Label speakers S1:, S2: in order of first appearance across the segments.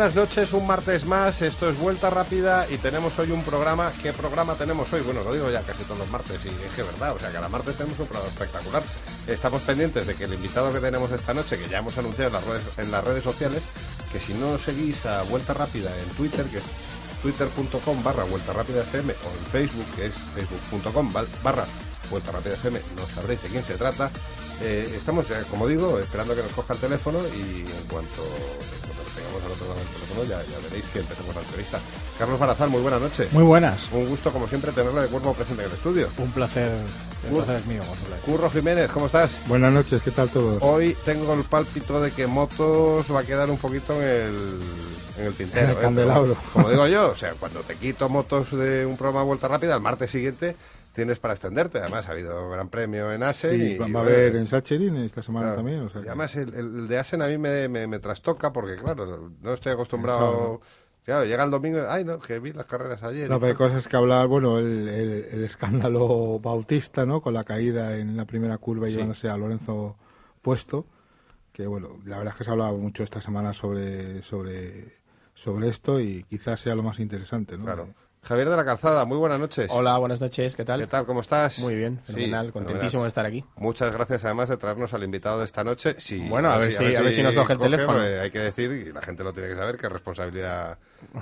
S1: buenas noches, un martes más, esto es Vuelta Rápida y tenemos hoy un programa, ¿qué programa tenemos hoy? Bueno, lo digo ya casi todos los martes y es que verdad, o sea, cada martes tenemos un programa espectacular. Estamos pendientes de que el invitado que tenemos esta noche, que ya hemos anunciado en las redes, en las redes sociales, que si no seguís a Vuelta Rápida en Twitter, que es twitter.com barra Vuelta Rápida FM o en Facebook, que es facebook.com barra Vuelta Rápida FM, no sabréis de quién se trata. Eh, estamos, ya, como digo, esperando que nos coja el teléfono y en cuanto, tengamos al otro lado del teléfono ya, ya veréis que empezamos la entrevista. Carlos Barazal, muy buenas noches.
S2: Muy buenas.
S1: Un gusto, como siempre, tenerle de cuerpo presente en el estudio.
S2: Un placer, el placer es mío. Gonzalo.
S1: Curro Jiménez, ¿cómo estás?
S3: Buenas noches, ¿qué tal todos?
S1: Hoy tengo el pálpito de que Motos va a quedar un poquito en el, en el tintero.
S3: En el
S1: ¿eh?
S3: candelabro.
S1: Como digo yo, o sea, cuando te quito Motos de un programa de Vuelta Rápida, el martes siguiente tienes para extenderte. Además, ha habido gran premio en Asen.
S3: Sí,
S1: y,
S3: va
S1: y
S3: a
S1: bueno,
S3: haber en Sacherin esta semana
S1: Claro.
S3: también. O sea
S1: Y además, el, el de Asen a mí me, me, me trastoca porque, claro, no estoy acostumbrado. Claro, llega el domingo, ay, no, que vi las carreras ayer.
S3: No, pero hay cosas que hablar, bueno, el, el- el escándalo bautista, ¿no? Con la caída en la primera curva y
S1: Sí.
S3: llevándose a Lorenzo puesto, que bueno, la verdad es que se ha hablado mucho esta semana sobre, sobre, sobre esto y quizás sea lo más interesante, ¿no?
S1: Claro. Javier de la Calzada, muy buenas noches.
S4: Hola, buenas noches, ¿qué tal?
S1: ¿Qué tal? ¿Cómo estás?
S4: Muy bien,
S1: Sí,
S4: fenomenal, contentísimo de estar aquí.
S1: Muchas gracias además de traernos al invitado de esta noche. Sí,
S4: Bueno, a ver si- a ver si nos coge el teléfono.
S1: porque hay que decir, y la gente lo tiene que saber, que es responsabilidad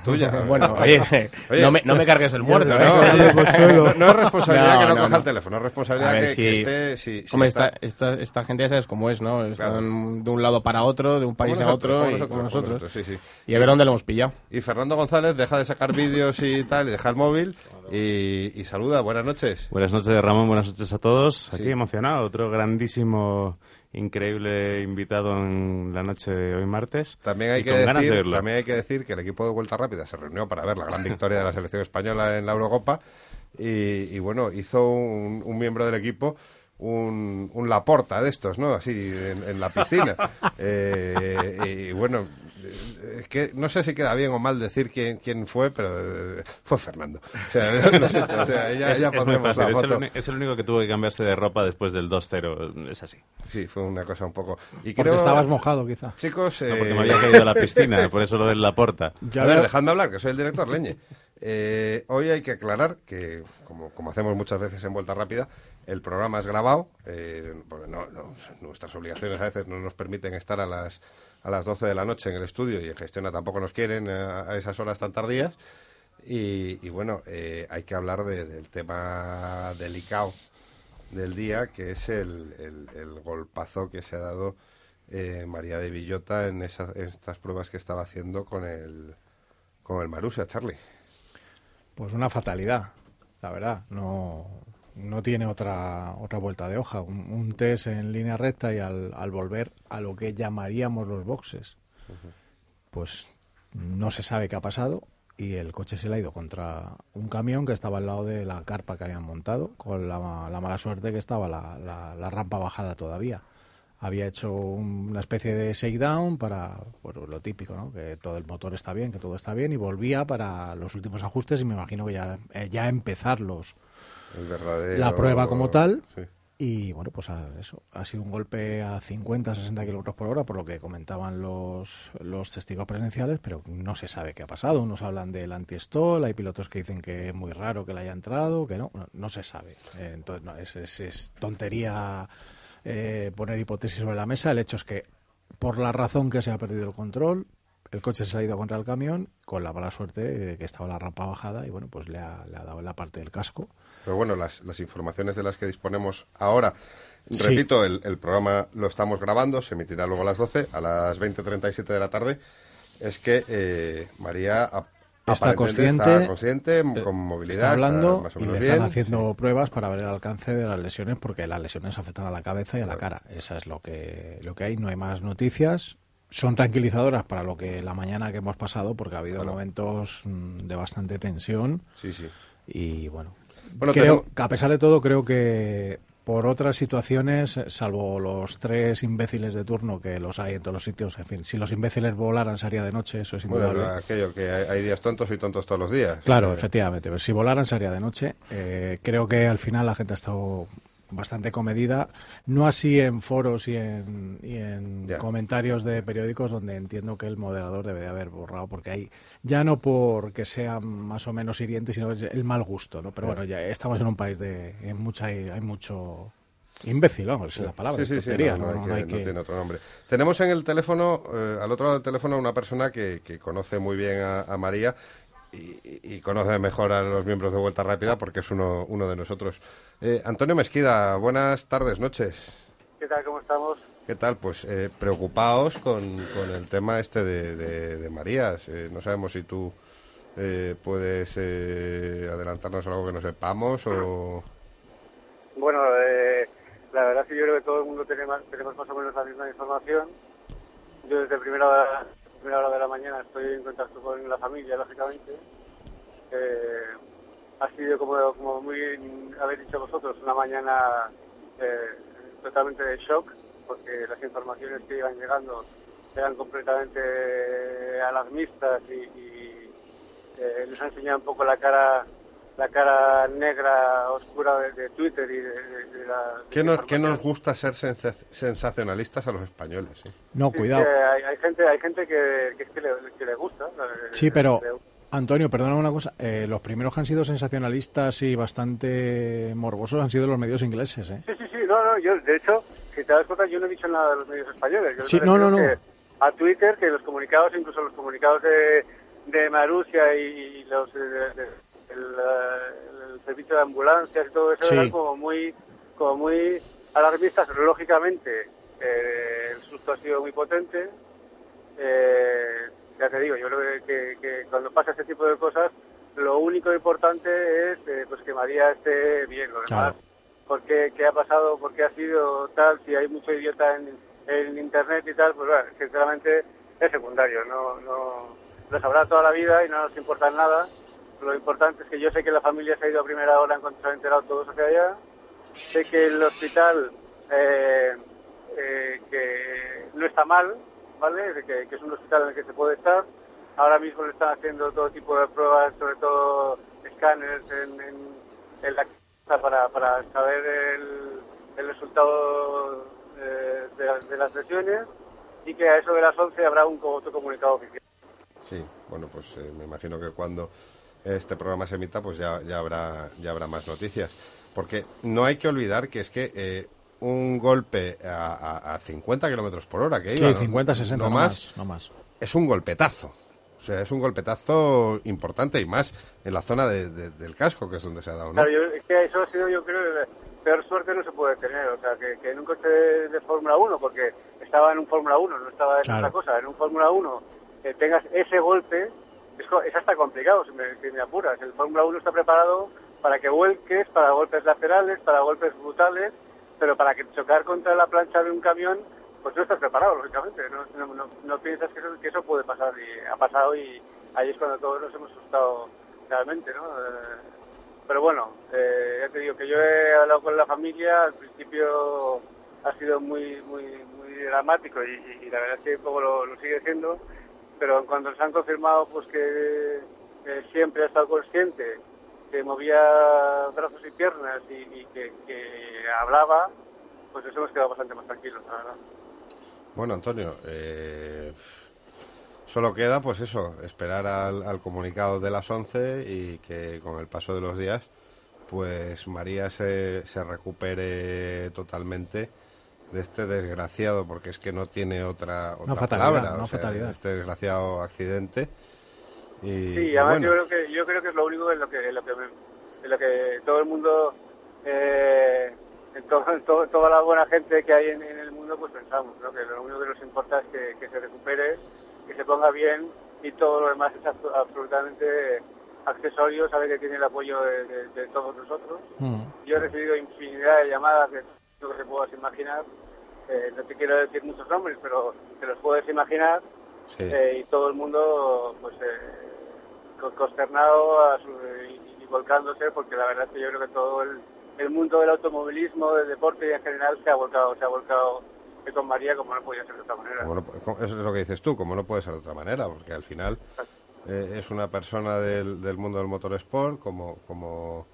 S1: tuya.
S4: Bueno, oye,
S1: Oye,
S4: no, me, no me cargues el muerto,
S1: No,
S4: ¿eh?
S1: oye,
S3: Consuelo.
S1: no, no es responsabilidad
S4: No,
S1: que no,
S4: no,
S1: coja
S4: no.
S1: el teléfono, es responsabilidad
S4: A ver
S1: que,
S4: si-
S1: que esté... Si, si
S4: Hombre,
S1: está-
S4: esta, esta, esta gente ya sabes cómo es, ¿no? Están
S1: Claro.
S4: de un lado para otro, de un país a otro,
S1: como
S4: y
S1: nosotros, sí, sí.
S4: Y a ver dónde lo hemos pillado.
S1: Y Fernando González deja de sacar vídeos y tal, deja el móvil y, y saluda. Buenas noches.
S5: Buenas noches, Ramón. Buenas noches a todos. Aquí
S1: Sí.
S5: emocionado. Otro grandísimo, increíble invitado en la noche de hoy martes.
S1: También hay, que
S5: de
S1: decir, también hay que decir que el equipo de Vuelta Rápida se reunió para ver la gran victoria de la selección española en la Eurocopa y, y, bueno, hizo un, un miembro del equipo un, un Laporta de estos, ¿no? Así, en, en la piscina. Eh, y bueno, es que no sé si queda bien o mal decir quién, quién fue, pero eh, fue Fernando. O sea, lo siento, o sea, ya,
S5: es,
S1: ya
S5: es muy
S1: pondremos
S5: fácil.
S1: la
S5: Es el, es único que tuvo que cambiarse de ropa después del 2-0. Es así.
S1: Sí, fue una cosa un poco... Y
S2: Porque
S1: creo,
S2: estabas mojado, quizá.
S1: Chicos...
S5: No, porque
S1: eh,
S5: me había caído a la piscina, por eso lo del Laporta.
S2: Ya
S1: a ver,
S2: veo-
S1: dejadme hablar, que soy el director, Leñe. Eh, hoy hay que aclarar que, como, como hacemos muchas veces en Vuelta Rápida, el programa es grabado, eh, porque no, no, nuestras obligaciones a veces no nos permiten estar a las, a las 12 de la noche en el estudio y en Gestiona tampoco nos quieren eh, a, esas horas tan tardías. Y, bueno, eh, hay que hablar de- del tema delicado del día, que es el, el- el golpazo que se ha dado eh, María de Villota en, esa- en estas pruebas que estaba haciendo con el, con el Marusia, Charlie.
S2: Pues una fatalidad, la verdad. No, no tiene otra, otra vuelta de hoja. Un, un test en línea recta y al, volver a lo que llamaríamos los boxes, pues no se sabe qué ha pasado y el coche se le ha ido contra un camión que estaba al lado de la carpa que habían montado, con la, la mala suerte que estaba la, la- la rampa bajada todavía. Había hecho un- una especie de shakedown para bueno, lo típico, ¿no? que todo el motor está bien, que todo está bien, y volvía para los últimos ajustes y me imagino que ya, eh, ya empezar los,
S1: verdadero...
S2: la prueba como tal.
S1: Sí.
S2: Y bueno, pues a- eso, ha sido un golpe a 50, 60 kilómetros por hora, por lo que comentaban los, los testigos presenciales, pero no se sabe qué ha pasado. Unos hablan del anti-stall, hay pilotos que dicen que es muy raro que le haya entrado, que no, no, no se sabe. Eh, entonces, no, es, es- es tontería eh, poner hipótesis sobre la mesa. El hecho es que, por la razón que se ha perdido el control, el coche se ha ido contra el camión, con la mala suerte de que estaba la rampa bajada y bueno, pues le ha, le ha dado en la parte del casco.
S1: Pero bueno, las, las informaciones de las que disponemos ahora,
S2: Sí.
S1: repito, el, el programa lo estamos grabando, se emitirá luego a las 12, a las 20.37 de la tarde, es que eh, María ap-
S2: Está consciente,
S1: está consciente,
S2: eh,
S1: con movilidad,
S2: está hablando
S1: más o
S2: y
S1: menos
S2: le están
S1: bien.
S2: haciendo pruebas para ver el alcance de las lesiones porque las lesiones afectan a la cabeza y a la cara. Esa es lo que, lo que hay. No hay más noticias. Son tranquilizadoras para lo que la mañana que hemos pasado porque ha habido
S1: Claro.
S2: momentos mm, de bastante tensión
S1: Sí, sí.
S2: y bueno.
S1: Bueno,
S2: creo
S1: tenemos-
S2: a pesar de todo creo que por otras situaciones, salvo los tres imbéciles de turno que los hay en todos los sitios, en fin, si los imbéciles volaran sería de noche, eso es indudable.
S1: Bueno, aquello que hay, hay días tontos y tontos todos los días.
S2: Claro,
S1: Eh,
S2: efectivamente. Pero si volaran sería de noche. Eh, creo que al final la gente ha estado bastante comedida, no así en foros y en, y en comentarios de periódicos donde entiendo que el moderador debe de haber borrado, porque hay, ya no porque sea más o menos hiriente, sino el mal gusto, ¿no? Pero bueno, ya estamos en un país de, en mucha, hay, hay mucho imbécil, vamos, es la palabra,
S1: Sí, sí, sí, no, no,
S2: no-
S1: hay
S2: no
S1: que-
S2: hay
S1: no tiene otro nombre. Tenemos en el teléfono, eh, al otro lado del teléfono, una persona que, que conoce muy bien a, a María y, y conoce mejor a los miembros de Vuelta Rápida porque es uno, uno de nosotros. Eh, Antonio Mesquida, buenas tardes, noches.
S6: ¿Qué tal? ¿Cómo estamos?
S1: ¿Qué tal? Pues eh, preocupados con, con el tema este de, de, de Marías. Eh, no sabemos si tú eh, puedes eh, adelantarnos algo que no sepamos o...
S6: Bueno, eh, la verdad es que yo creo que todo el mundo tiene más- tenemos más o menos la misma información. Yo desde primera primera hora de la mañana estoy en contacto con la familia, lógicamente. Eh, ha sido, como, como muy habéis dicho vosotros, una mañana eh, totalmente de shock, porque las informaciones que iban llegando eran completamente alarmistas y, y, eh, les ha enseñado un poco la cara la cara negra oscura de, de Twitter y de, de- de la
S1: ¿Qué nos, qué nos gusta ser sensa- sensacionalistas a los españoles? eh?
S2: No,
S6: Sí,
S2: cuidado.
S6: que hay, hay gente hay gente que, que es que le, que le gusta
S2: Sí, pero
S6: le-
S2: Antonio, perdona una cosa. eh, los primeros que han sido sensacionalistas y bastante morbosos han sido los medios ingleses, ¿eh?
S6: Sí, sí, sí, no, no, yo, de hecho, si te das cuenta, yo no he dicho nada de los medios españoles. Yo
S2: Sí, no, no, no.
S6: A Twitter, que los comunicados, incluso los comunicados de, de Marusia y, y los de- el, el servicio de ambulancias y todo eso
S2: Sí.
S6: eran como muy, como muy alarmistas. Lógicamente, eh, el susto ha sido muy potente. Eh, ya te digo, yo creo que, que- que cuando pasa este tipo de cosas, lo único importante es eh, pues que María esté bien. Lo demás,
S2: Claro.
S6: por qué, qué ha pasado, por qué ha sido tal, si hay mucho idiota en, en internet y tal, pues bueno, sinceramente es secundario, no, no lo sabrá toda la vida y no nos importa nada. Lo importante es que yo sé que la familia se ha ido a primera hora en cuanto se enterado todos hacia allá. Sé que el hospital eh, eh, que no está mal, ¿vale? Que, que es un hospital en el que se puede estar. Ahora mismo le están haciendo todo tipo de pruebas, sobre todo escáneres en, en, en la cabeza para, para saber el, el resultado eh, de, de las lesiones y que a eso de las 11 habrá un otro comunicado oficial.
S1: Sí, bueno, pues eh, me imagino que cuando este programa se emita, pues ya, ya, habrá, ya habrá más noticias. Porque no hay que olvidar que es que eh, un golpe a, a- a 50 kilómetros por hora que iba,
S2: Sí,
S1: ¿no?
S2: 50, 60,
S1: no
S2: no,
S1: más,
S2: más. no más.
S1: es un golpetazo. O sea, es un golpetazo importante y más en la zona de- de- del casco, que es donde se ha dado, ¿no?
S6: Claro, yo, es que eso ha sido, yo creo, la peor suerte no se puede tener. O sea, que, que en un coche de, de Fórmula 1, porque estaba en un Fórmula 1, no estaba en
S2: Claro.
S6: otra cosa, en un Fórmula 1, que tengas ese golpe, es, hasta complicado, si me, si apuras. El Fórmula 1 está preparado para que vuelques, para golpes laterales, para golpes brutales, pero para que chocar contra la plancha de un camión, pues no estás preparado, lógicamente. No, piensas que eso, que eso puede pasar, y ha pasado, y ahí es cuando todos nos hemos asustado realmente, ¿no? Eh, pero bueno, eh, ya te digo que yo he hablado con la familia, al principio ha sido muy muy muy dramático y, y- la verdad es que un poco lo sigue siendo, pero cuando nos han confirmado pues que, siempre ha estado consciente, que movía brazos y piernas y, que hablaba, pues eso hemos quedado bastante más tranquilos, la verdad.
S1: Bueno, Antonio, eh, solo queda, pues eso, esperar al, al comunicado de las 11 y que con el paso de los días, pues María se, se recupere totalmente de este desgraciado, porque es que no tiene otra, otra
S2: fatalidad,
S1: palabra,
S2: una
S1: o sea,
S2: fatalidad.
S1: este desgraciado accidente. Y,
S6: Sí,
S1: y
S6: además
S1: bueno,
S6: yo creo que yo creo que es lo único en lo que en lo que, me- en lo que todo el mundo eh, en to- en to- toda la buena gente que hay en, en el mundo pues pensamos ¿no? que lo único que nos importa es que, que se recupere que se ponga bien y todo lo demás es abso- absolutamente accesorio sabe que tiene el apoyo de, de- de todos nosotros
S2: Mm.
S6: yo he recibido infinidad de llamadas de lo que puedas imaginar Eh, no te quiero decir muchos nombres pero te los puedes imaginar
S1: sí.
S6: eh, y todo el mundo pues eh, co- consternado a su- y, y volcándose porque la verdad es que yo creo que todo el, el mundo del automovilismo, del deporte y en general se ha volcado, se ha volcado con María como no podía ser de otra manera.
S1: No es lo que dices tú, como no puede ser de otra manera, porque al final eh, es una persona del, del mundo del motorsport, como, como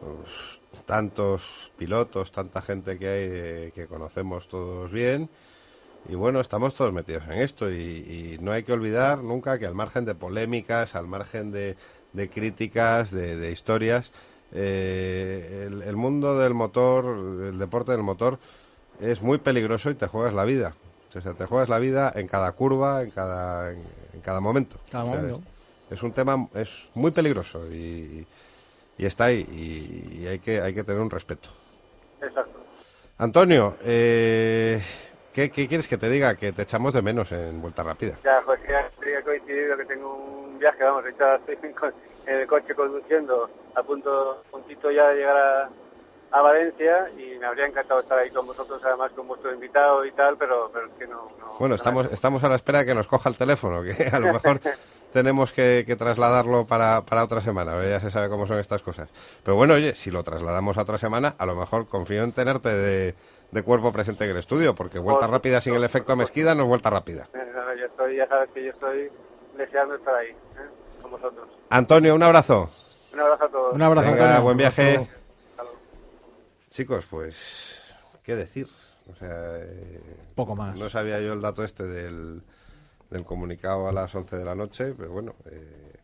S1: pues, tantos pilotos, tanta gente que hay eh, que conocemos todos bien. Y bueno, estamos todos metidos en esto y, y no hay que olvidar nunca que al margen de polémicas, al margen de, de críticas, de, de historias, eh, el, el mundo del motor, el deporte del motor, es muy peligroso y te juegas la vida. O sea, te juegas la vida en cada curva, en cada, en, en cada momento.
S2: Cada momento.
S1: es, es un tema, es muy peligroso y, y está ahí y, y hay, que, hay que tener un respeto.
S6: Exacto.
S1: Antonio, eh, ¿qué, qué quieres que te diga? Que te echamos de menos en Vuelta Rápida.
S6: Ya, pues ha coincidido que tengo un viaje, vamos, ahorita estoy en el coche conduciendo, a punto, puntito ya de llegar a, a Valencia y me habría encantado estar ahí con vosotros, además con vuestro invitado y tal, pero, pero es que no... no-
S1: Bueno,
S6: no
S1: estamos, estamos a la espera de que nos coja el teléfono, que a lo mejor tenemos que, que trasladarlo para, para otra semana, ya se sabe cómo son estas cosas. Pero bueno, oye, si lo trasladamos a otra semana, a lo mejor confío en tenerte de, de cuerpo presente en el estudio, porque vuelta
S6: Por
S1: rápida sin el efecto
S6: por
S1: mezquida no es vuelta rápida.
S6: Eh, no, no, yo estoy, ya sabes que yo estoy deseando estar ahí, ¿eh? con vosotros.
S1: Antonio, un abrazo.
S6: Un abrazo a todos.
S2: Un abrazo,
S1: Venga,
S2: Antonio.
S1: buen viaje.
S6: Hasta luego.
S1: Chicos, pues, ¿qué decir? O sea, eh,
S2: Poco más.
S1: no sabía yo el dato este del, del comunicado a las 11 de la noche, pero bueno, eh,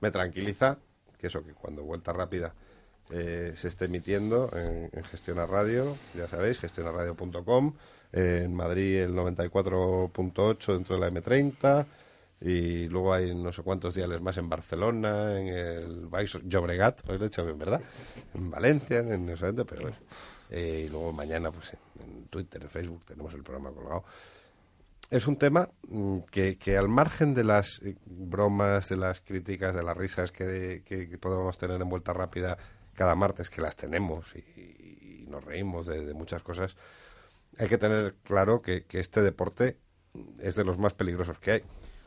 S1: me tranquiliza que eso, que cuando Vuelta Rápida eh, se esté emitiendo en, Gestiona Radio, ya sabéis, gestionaradio.com, eh, en Madrid el 94.8 dentro de la M30, y luego hay no sé cuántos diales más en Barcelona, en el Baix Llobregat, lo he hecho bien, ¿verdad? En Valencia, en no sé dónde, pero bueno. Eh, y luego mañana, pues en Twitter, en Facebook, tenemos el programa colgado. Es un tema mm, que, que al margen de las eh, bromas, de las críticas, de las risas que, que, que podemos tener en vuelta rápida cada martes, que las tenemos y, y nos reímos de, de muchas cosas, hay que tener claro que, que este deporte es de los más peligrosos que hay.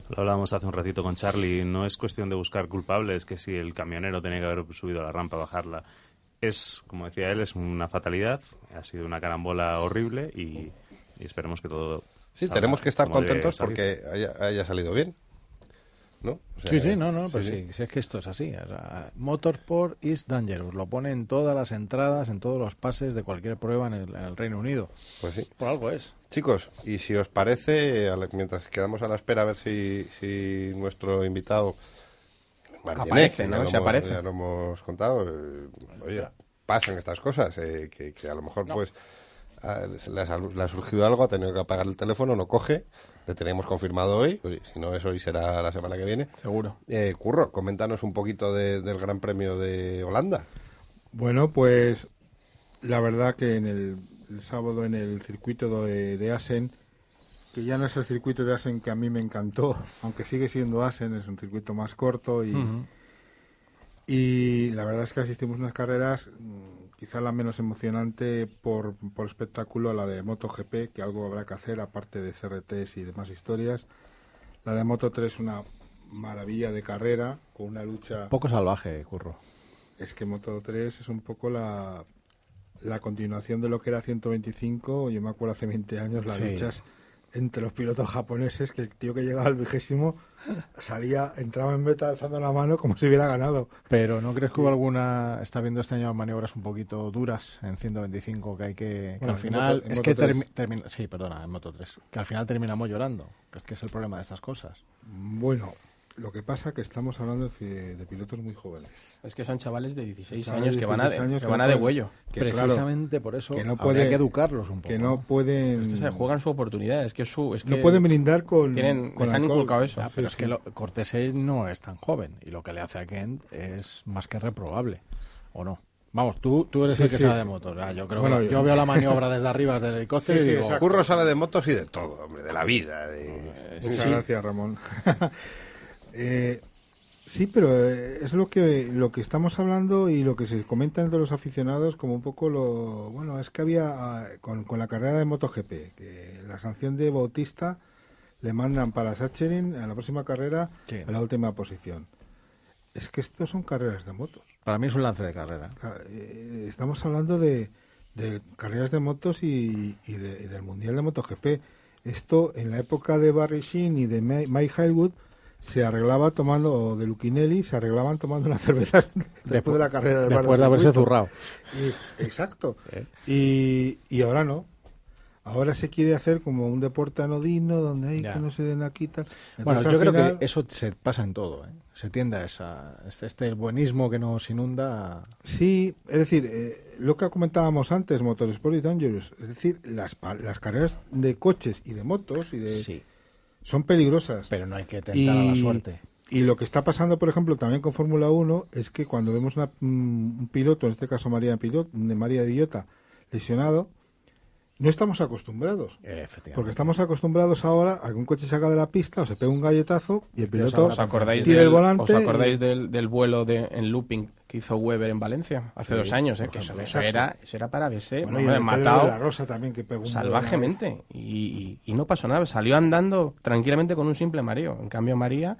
S5: Lo hablábamos hace un ratito con Charlie. No es cuestión de buscar culpables, que si el camionero tenía que haber subido la rampa, bajarla. Es, como decía él, es una fatalidad. Ha sido una carambola horrible y, y esperemos que todo.
S1: Sí, tenemos que estar contentos porque haya, haya salido bien. ¿No? O sea,
S2: Sí, sí, no, no, pues
S1: sí,
S2: sí,
S1: sí.
S2: sí, es que esto es así. o sea, Motorsport is dangerous. Lo pone en todas las entradas, en todos los pases de cualquier prueba en el, en el Reino Unido.
S1: Pues sí.
S2: Por algo es.
S1: Chicos, y si os parece, mientras quedamos a la espera a ver si, si nuestro invitado Martínez,
S4: Aparece, ¿no?
S1: ya lo
S4: Se
S1: hemos-
S4: aparece.
S1: ya lo hemos contado, eh, oye, pasan estas cosas, eh, que, que a lo mejor pues le, ha, le ha surgido algo, ha tenido que apagar el teléfono, no coge, le teníamos confirmado hoy, oye, si no es hoy será la semana que viene.
S2: Seguro.
S1: Eh, Curro, coméntanos un poquito de- del Gran Premio de Holanda.
S3: Bueno, pues la verdad que en el, el sábado en el circuito de, de Asen, que ya no es el circuito de Asen que a mí me encantó, aunque sigue siendo Asen, es un circuito más corto y,
S2: Ujú.
S3: y la verdad es que asistimos a unas carreras, mm, quizá la menos emocionante por, por espectáculo, la de MotoGP, que algo habrá que hacer aparte de CRTs y demás historias. La de Moto 3 una maravilla de carrera, con una lucha...
S2: Poco salvaje, Curro.
S3: Es que Moto 3 es un poco la, la continuación de lo que era 125. Yo me acuerdo hace 20 años las
S2: Sí.
S3: luchas entre los pilotos japoneses, que el tío que llegaba al vigésimo salía, entraba en meta alzando la mano como si hubiera ganado.
S2: Pero ¿no crees que hubo alguna... Está viendo este año maniobras un poquito duras en 125 que hay que... que
S3: Bueno,
S2: al final...
S3: Moto-
S2: es que
S3: 3.
S2: termi- termina... Sí, perdona, en Moto 3. Que al final terminamos llorando. Que es que es el problema de estas cosas.
S3: Bueno, lo que pasa que estamos hablando de, de pilotos muy jóvenes.
S4: Es que son chavales de 16
S3: Chavales
S4: años que van a
S3: 16
S4: de,
S3: años
S4: que
S3: que
S4: van a de huello.
S3: Que, claro,
S2: Precisamente por eso
S3: que no
S2: habría
S3: puede-
S2: que educarlos un poco.
S3: que no pueden,
S4: Es que se juegan su oportunidad. Es que es su. Es
S3: no
S4: que
S3: pueden brindar con,
S4: tienen-
S3: con
S4: les han inculcado eso.
S2: Ah,
S3: Sí,
S2: pero es
S3: sí.
S2: que lo, Cortés no es tan joven y lo que le hace a Kent es más que reprobable, ¿o no? Vamos, tú, tú eres
S3: Sí,
S2: el que
S3: sí,
S2: sabe
S3: sí.
S2: de motos. ah, yo creo
S3: Bueno,
S2: que-
S3: yo-
S2: yo veo la maniobra desde arriba, desde el helicóptero y digo.
S1: Curro sabe de motos y de todo, hombre, de la vida. De...
S3: Muchas
S2: Sí.
S3: gracias, Ramón. Eh, sí, pero eh, es lo que lo que estamos hablando y lo que se comenta entre los aficionados como un poco lo... Bueno, es que había ah, con, con la carrera de MotoGP, que la sanción de Bautista le mandan para Sacherin a la próxima carrera
S2: Sí.
S3: a la última posición. Es que estos son carreras de motos.
S2: para mí es un lance de carrera.
S3: Ah, eh, Estamos hablando de, de carreras de motos y, y de- y del Mundial de MotoGP. Esto, en la época de Barry Sheen y de Mike Highwood, se arreglaba tomando, o de Luquinelli, se arreglaban tomando unas cervezas después de la carrera del
S2: Después de haberse zurrado.
S3: Y- exacto.
S2: Eh.
S3: Y, y ahora no. Ahora se quiere hacer como un deporte anodino donde hay que no se den aquí tal.
S2: Bueno, yo creo que eso se pasa en todo. ¿eh? Se tiende a esa, este, este buenismo que nos inunda.
S3: Sí, es decir, eh, lo que comentábamos antes, Motorsport y Dangerous, es decir, las, las carreras de coches y de motos y de,
S2: Sí,
S3: son peligrosas.
S2: pero no hay que tentar a la suerte.
S3: y lo que está pasando, por ejemplo, también con Fórmula 1 es que cuando vemos una- mm, un piloto, en este caso María Pilot, de María Villota, lesionado, no estamos acostumbrados. Porque estamos acostumbrados ahora a que un coche salga de la pista o se pega un galletazo y el piloto
S4: ¿Os acordáis,
S3: tira
S4: del,
S3: el volante.
S4: ¿os acordáis
S3: y-
S4: del, del vuelo de, en looping que hizo Weber en Valencia hace
S3: Sí,
S4: dos años? ¿eh? Que eso,
S3: ejemplo,
S4: eso
S3: exacto.
S4: era, eso era para verse
S3: Bueno, Pedro
S4: matado
S3: de la Rosa también que pegó
S4: salvajemente. Y, y- y no pasó nada. Salió andando tranquilamente con un simple mareo. En cambio, María,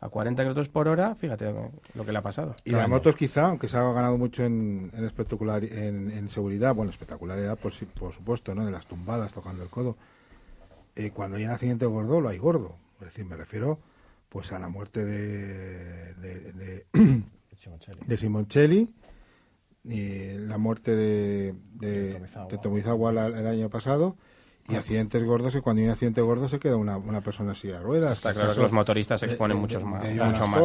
S4: a 40 kilómetros por hora, fíjate lo que le ha pasado.
S3: Y las motos quizá, aunque se ha ganado mucho en, en espectacular, en, en seguridad, bueno, espectacularidad por, si- por supuesto, ¿no? De las tumbadas tocando el codo. Eh, cuando hay un accidente gordo, lo hay gordo. Es decir, me refiero pues a la muerte de, de, de, de Simoncelli y la muerte de, de,
S2: Tomizawa.
S3: de Tomizawa la- el año pasado y accidentes gordos que cuando hay un accidente gordo se queda una, una persona así de ruedas.
S4: Está claro que los motoristas se exponen
S3: de-
S4: muchos
S3: de-
S4: más,
S3: de
S4: mucho más.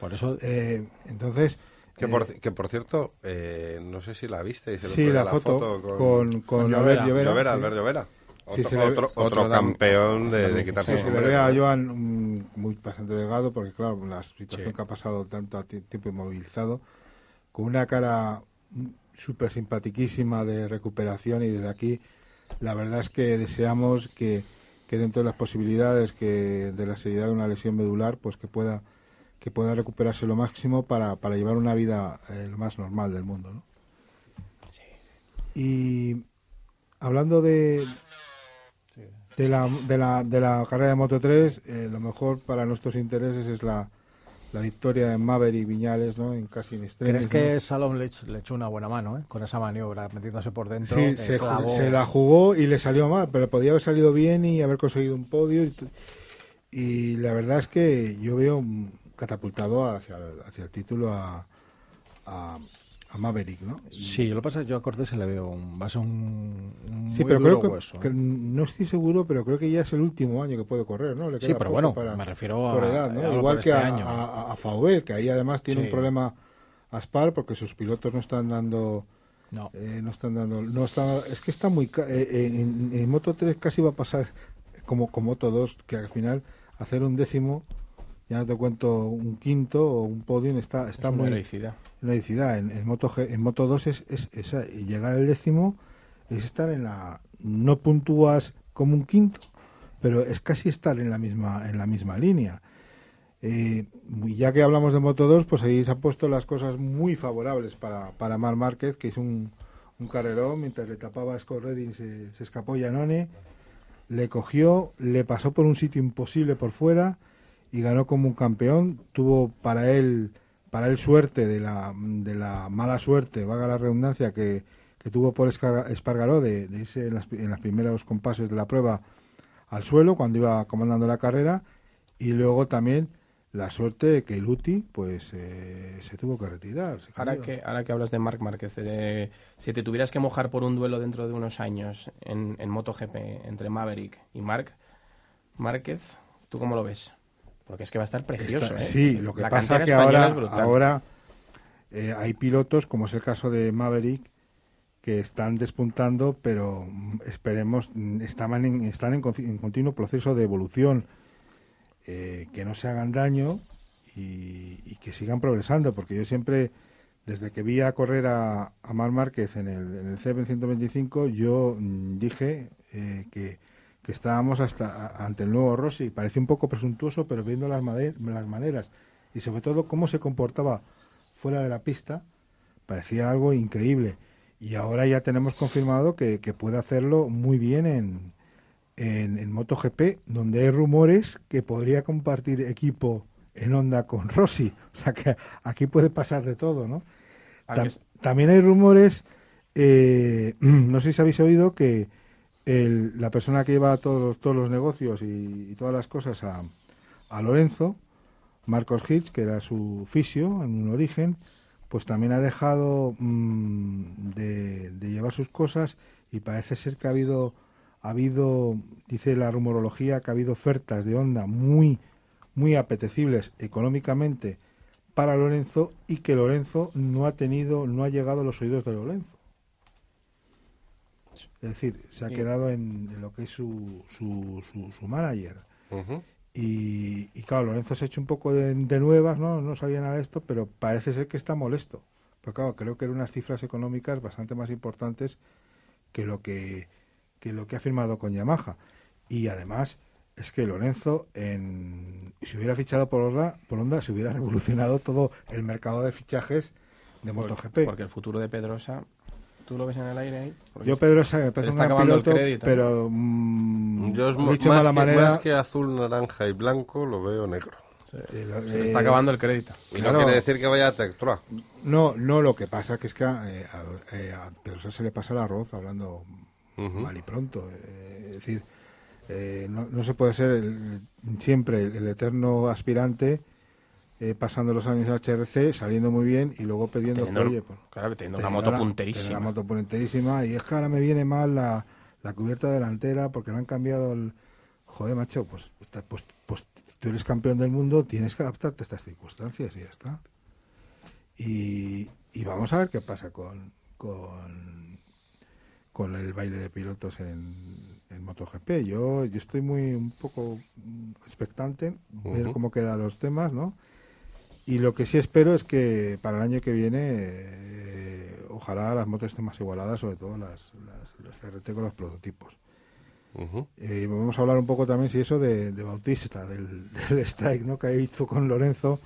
S2: Por eso
S3: Eh, entonces,
S1: Que
S3: eh,
S1: por, que por cierto, eh, no sé si la viste. Se
S3: sí, la, foto, con, con, Llovera, sí.
S1: Albert Llovera.
S3: Sí,
S1: Otro, campeón de, de
S3: Sí,
S1: quitarse el
S3: se le ve a Joan mm, muy bastante delgado porque claro la situación
S2: Sí.
S3: que ha pasado tanto tiempo inmovilizado con una cara mm, súper simpatiquísima de recuperación y desde aquí la verdad es que deseamos que, que dentro de las posibilidades que de la seriedad de una lesión medular pues que pueda que pueda recuperarse lo máximo para, para llevar una vida eh, lo más normal del mundo ¿no? y hablando de de la, de la, de la carrera de Moto 3, eh, lo mejor para nuestros intereses es la, la victoria de Maverick Viñales, ¿no? En casi en extremis,
S2: ¿Crees que
S3: ¿no?
S2: Salom le, le echó una buena mano eh? con esa maniobra, metiéndose por dentro?
S3: Sí,
S2: que
S3: se, se la jugó y le salió mal, pero podía haber salido bien y haber conseguido un podio. Y, y la verdad es que yo veo catapultado hacia, el- hacia el título a, a, a Maverick, ¿no? Y-
S2: Sí, lo que pasa es que yo a Cortés se le veo un, va a ser un, un
S3: Sí,
S2: muy
S3: pero
S2: duro
S3: creo que,
S2: hueso,
S3: que
S2: ¿eh?
S3: no estoy seguro, pero creo que ya es el último año que puede correr, ¿no? Le
S2: Sí,
S3: queda
S2: pero
S3: poco
S2: bueno, me refiero a-
S3: edad, ¿no? Igual que
S2: este
S3: a,
S2: año.
S3: a, a Faubel, que ahí además tiene
S2: Sí.
S3: un problema Aspar porque sus pilotos no están dando
S2: No,
S3: eh, no están dando no está es que está muy eh, eh, en, en Moto 3 casi va a pasar como con Moto 2 que al final hacer un décimo ya no te cuento un quinto o un podium está está
S4: Es una
S3: muy
S4: heroicidad.
S3: una heroicidad. En, en Moto G- en Moto 2 es, es, llegar al décimo es estar en la no puntúas como un quinto pero es casi estar en la misma en la misma línea Eh, y ya que hablamos de Moto 2 pues ahí se han puesto las cosas muy favorables para para Mar Márquez que es un, un carrerón mientras le tapaba a Scott Redding se, se escapó Janone le cogió le pasó por un sitio imposible por fuera y ganó como un campeón tuvo para él para él suerte de la, de la mala suerte, valga la redundancia, que, que tuvo por Espargaró de, de irse en, las, en los primeros compases de la prueba al suelo cuando iba comandando la carrera y luego también la suerte de que Luti pues eh, se tuvo que retirar.
S4: Ahora que, ahora que hablas de Marc Márquez, eh, si te tuvieras que mojar por un duelo dentro de unos años en, en MotoGP entre Maverick y Marc Márquez, ¿tú cómo lo ves? Porque es que va a estar precioso,
S3: Está-
S4: ¿eh?
S3: Sí, lo que
S4: La
S3: pasa
S4: cantera
S3: que ahora,
S4: es
S3: ahora eh, hay pilotos, como es el caso de Maverick, que están despuntando, pero mm, esperemos, mm, estaban en, están en, en continuo proceso de evolución, eh, que no se hagan daño y, y que sigan progresando, porque yo siempre, desde que vi a correr a, a Mar Márquez en el, en el CB 125, yo mm, dije eh, que, que estábamos hasta ante el nuevo Rossi. Parece un poco presuntuoso, pero viendo las, las maneras y sobre todo cómo se comportaba fuera de la pista, parecía algo increíble. Y ahora ya tenemos confirmado que, que puede hacerlo muy bien en, en, en MotoGP, donde hay rumores que podría compartir equipo en Honda con Rossi. O sea que aquí puede pasar de todo, ¿no? Tam- también hay rumores, eh, no sé si habéis oído que la persona que lleva todos todos los negocios y, todas las cosas a, a Lorenzo, Marcos Hitch, que era su fisio en un origen, pues también ha dejado mm, de, de llevar sus cosas y parece ser que ha habido, ha habido, dice la rumorología, que ha habido ofertas de onda muy, muy apetecibles económicamente para Lorenzo y que Lorenzo no ha tenido, no ha llegado a los oídos de Lorenzo. Es decir, se ha
S4: Sí.
S3: quedado en, en lo que es su, su, su, su manager. Y, y claro, Lorenzo se ha hecho un poco de, de nuevas, ¿no? No sabía nada de esto, pero parece ser que está molesto. Pero claro, creo que eran unas cifras económicas bastante más importantes que lo que, que lo que ha firmado con Yamaha. Y además es que Lorenzo, en, si hubiera fichado por Honda, por Honda, se hubiera revolucionado todo el mercado de fichajes de MotoGP.
S4: Porque el futuro de Pedrosa, ¿tú lo ves en el aire ahí?
S3: Yo, Pedro, un
S4: está
S3: gran
S4: acabando el crédito.
S3: pero mm,
S1: Yo es
S3: dicho de
S1: más,
S3: mala
S1: que,
S3: manera.
S1: más que azul, naranja y blanco, lo veo negro.
S3: lo-
S4: se le
S3: eh,
S4: está acabando el crédito.
S1: Y
S3: Claro.
S1: no quiere decir que vaya a Tectroa.
S3: No, no, lo que pasa que es que eh, a, eh, a Pedrosa se le pasa el arroz hablando mal y pronto. eh, es decir, eh, no, no se puede ser el- siempre el, el eterno aspirante eh, pasando los años HRC, saliendo muy bien y luego pidiendo
S4: Teniendo-
S3: oye, pues,
S4: claro, teniendo una
S3: tener
S4: moto
S3: la-
S4: punterísima.
S3: la moto punterísima y es que ahora me viene mal la, la cubierta delantera porque le han cambiado el... Joder, macho, pues, pues, pues, pues tú eres campeón del mundo, tienes que adaptarte a estas circunstancias y ya está. Y, y vamos a ver qué pasa con, con, con el baile de pilotos en, en MotoGP. Yo, yo estoy muy un poco expectante, ver
S1: Ujú.
S3: cómo quedan los temas, ¿no? Y lo que sí espero es que para el año que viene, eh, ojalá las motos estén más igualadas, sobre todo las, las, los CRT con los prototipos. Eh, vamos a hablar un poco también, si eso, de, de Bautista, del, del strike ¿no? que hizo con Lorenzo.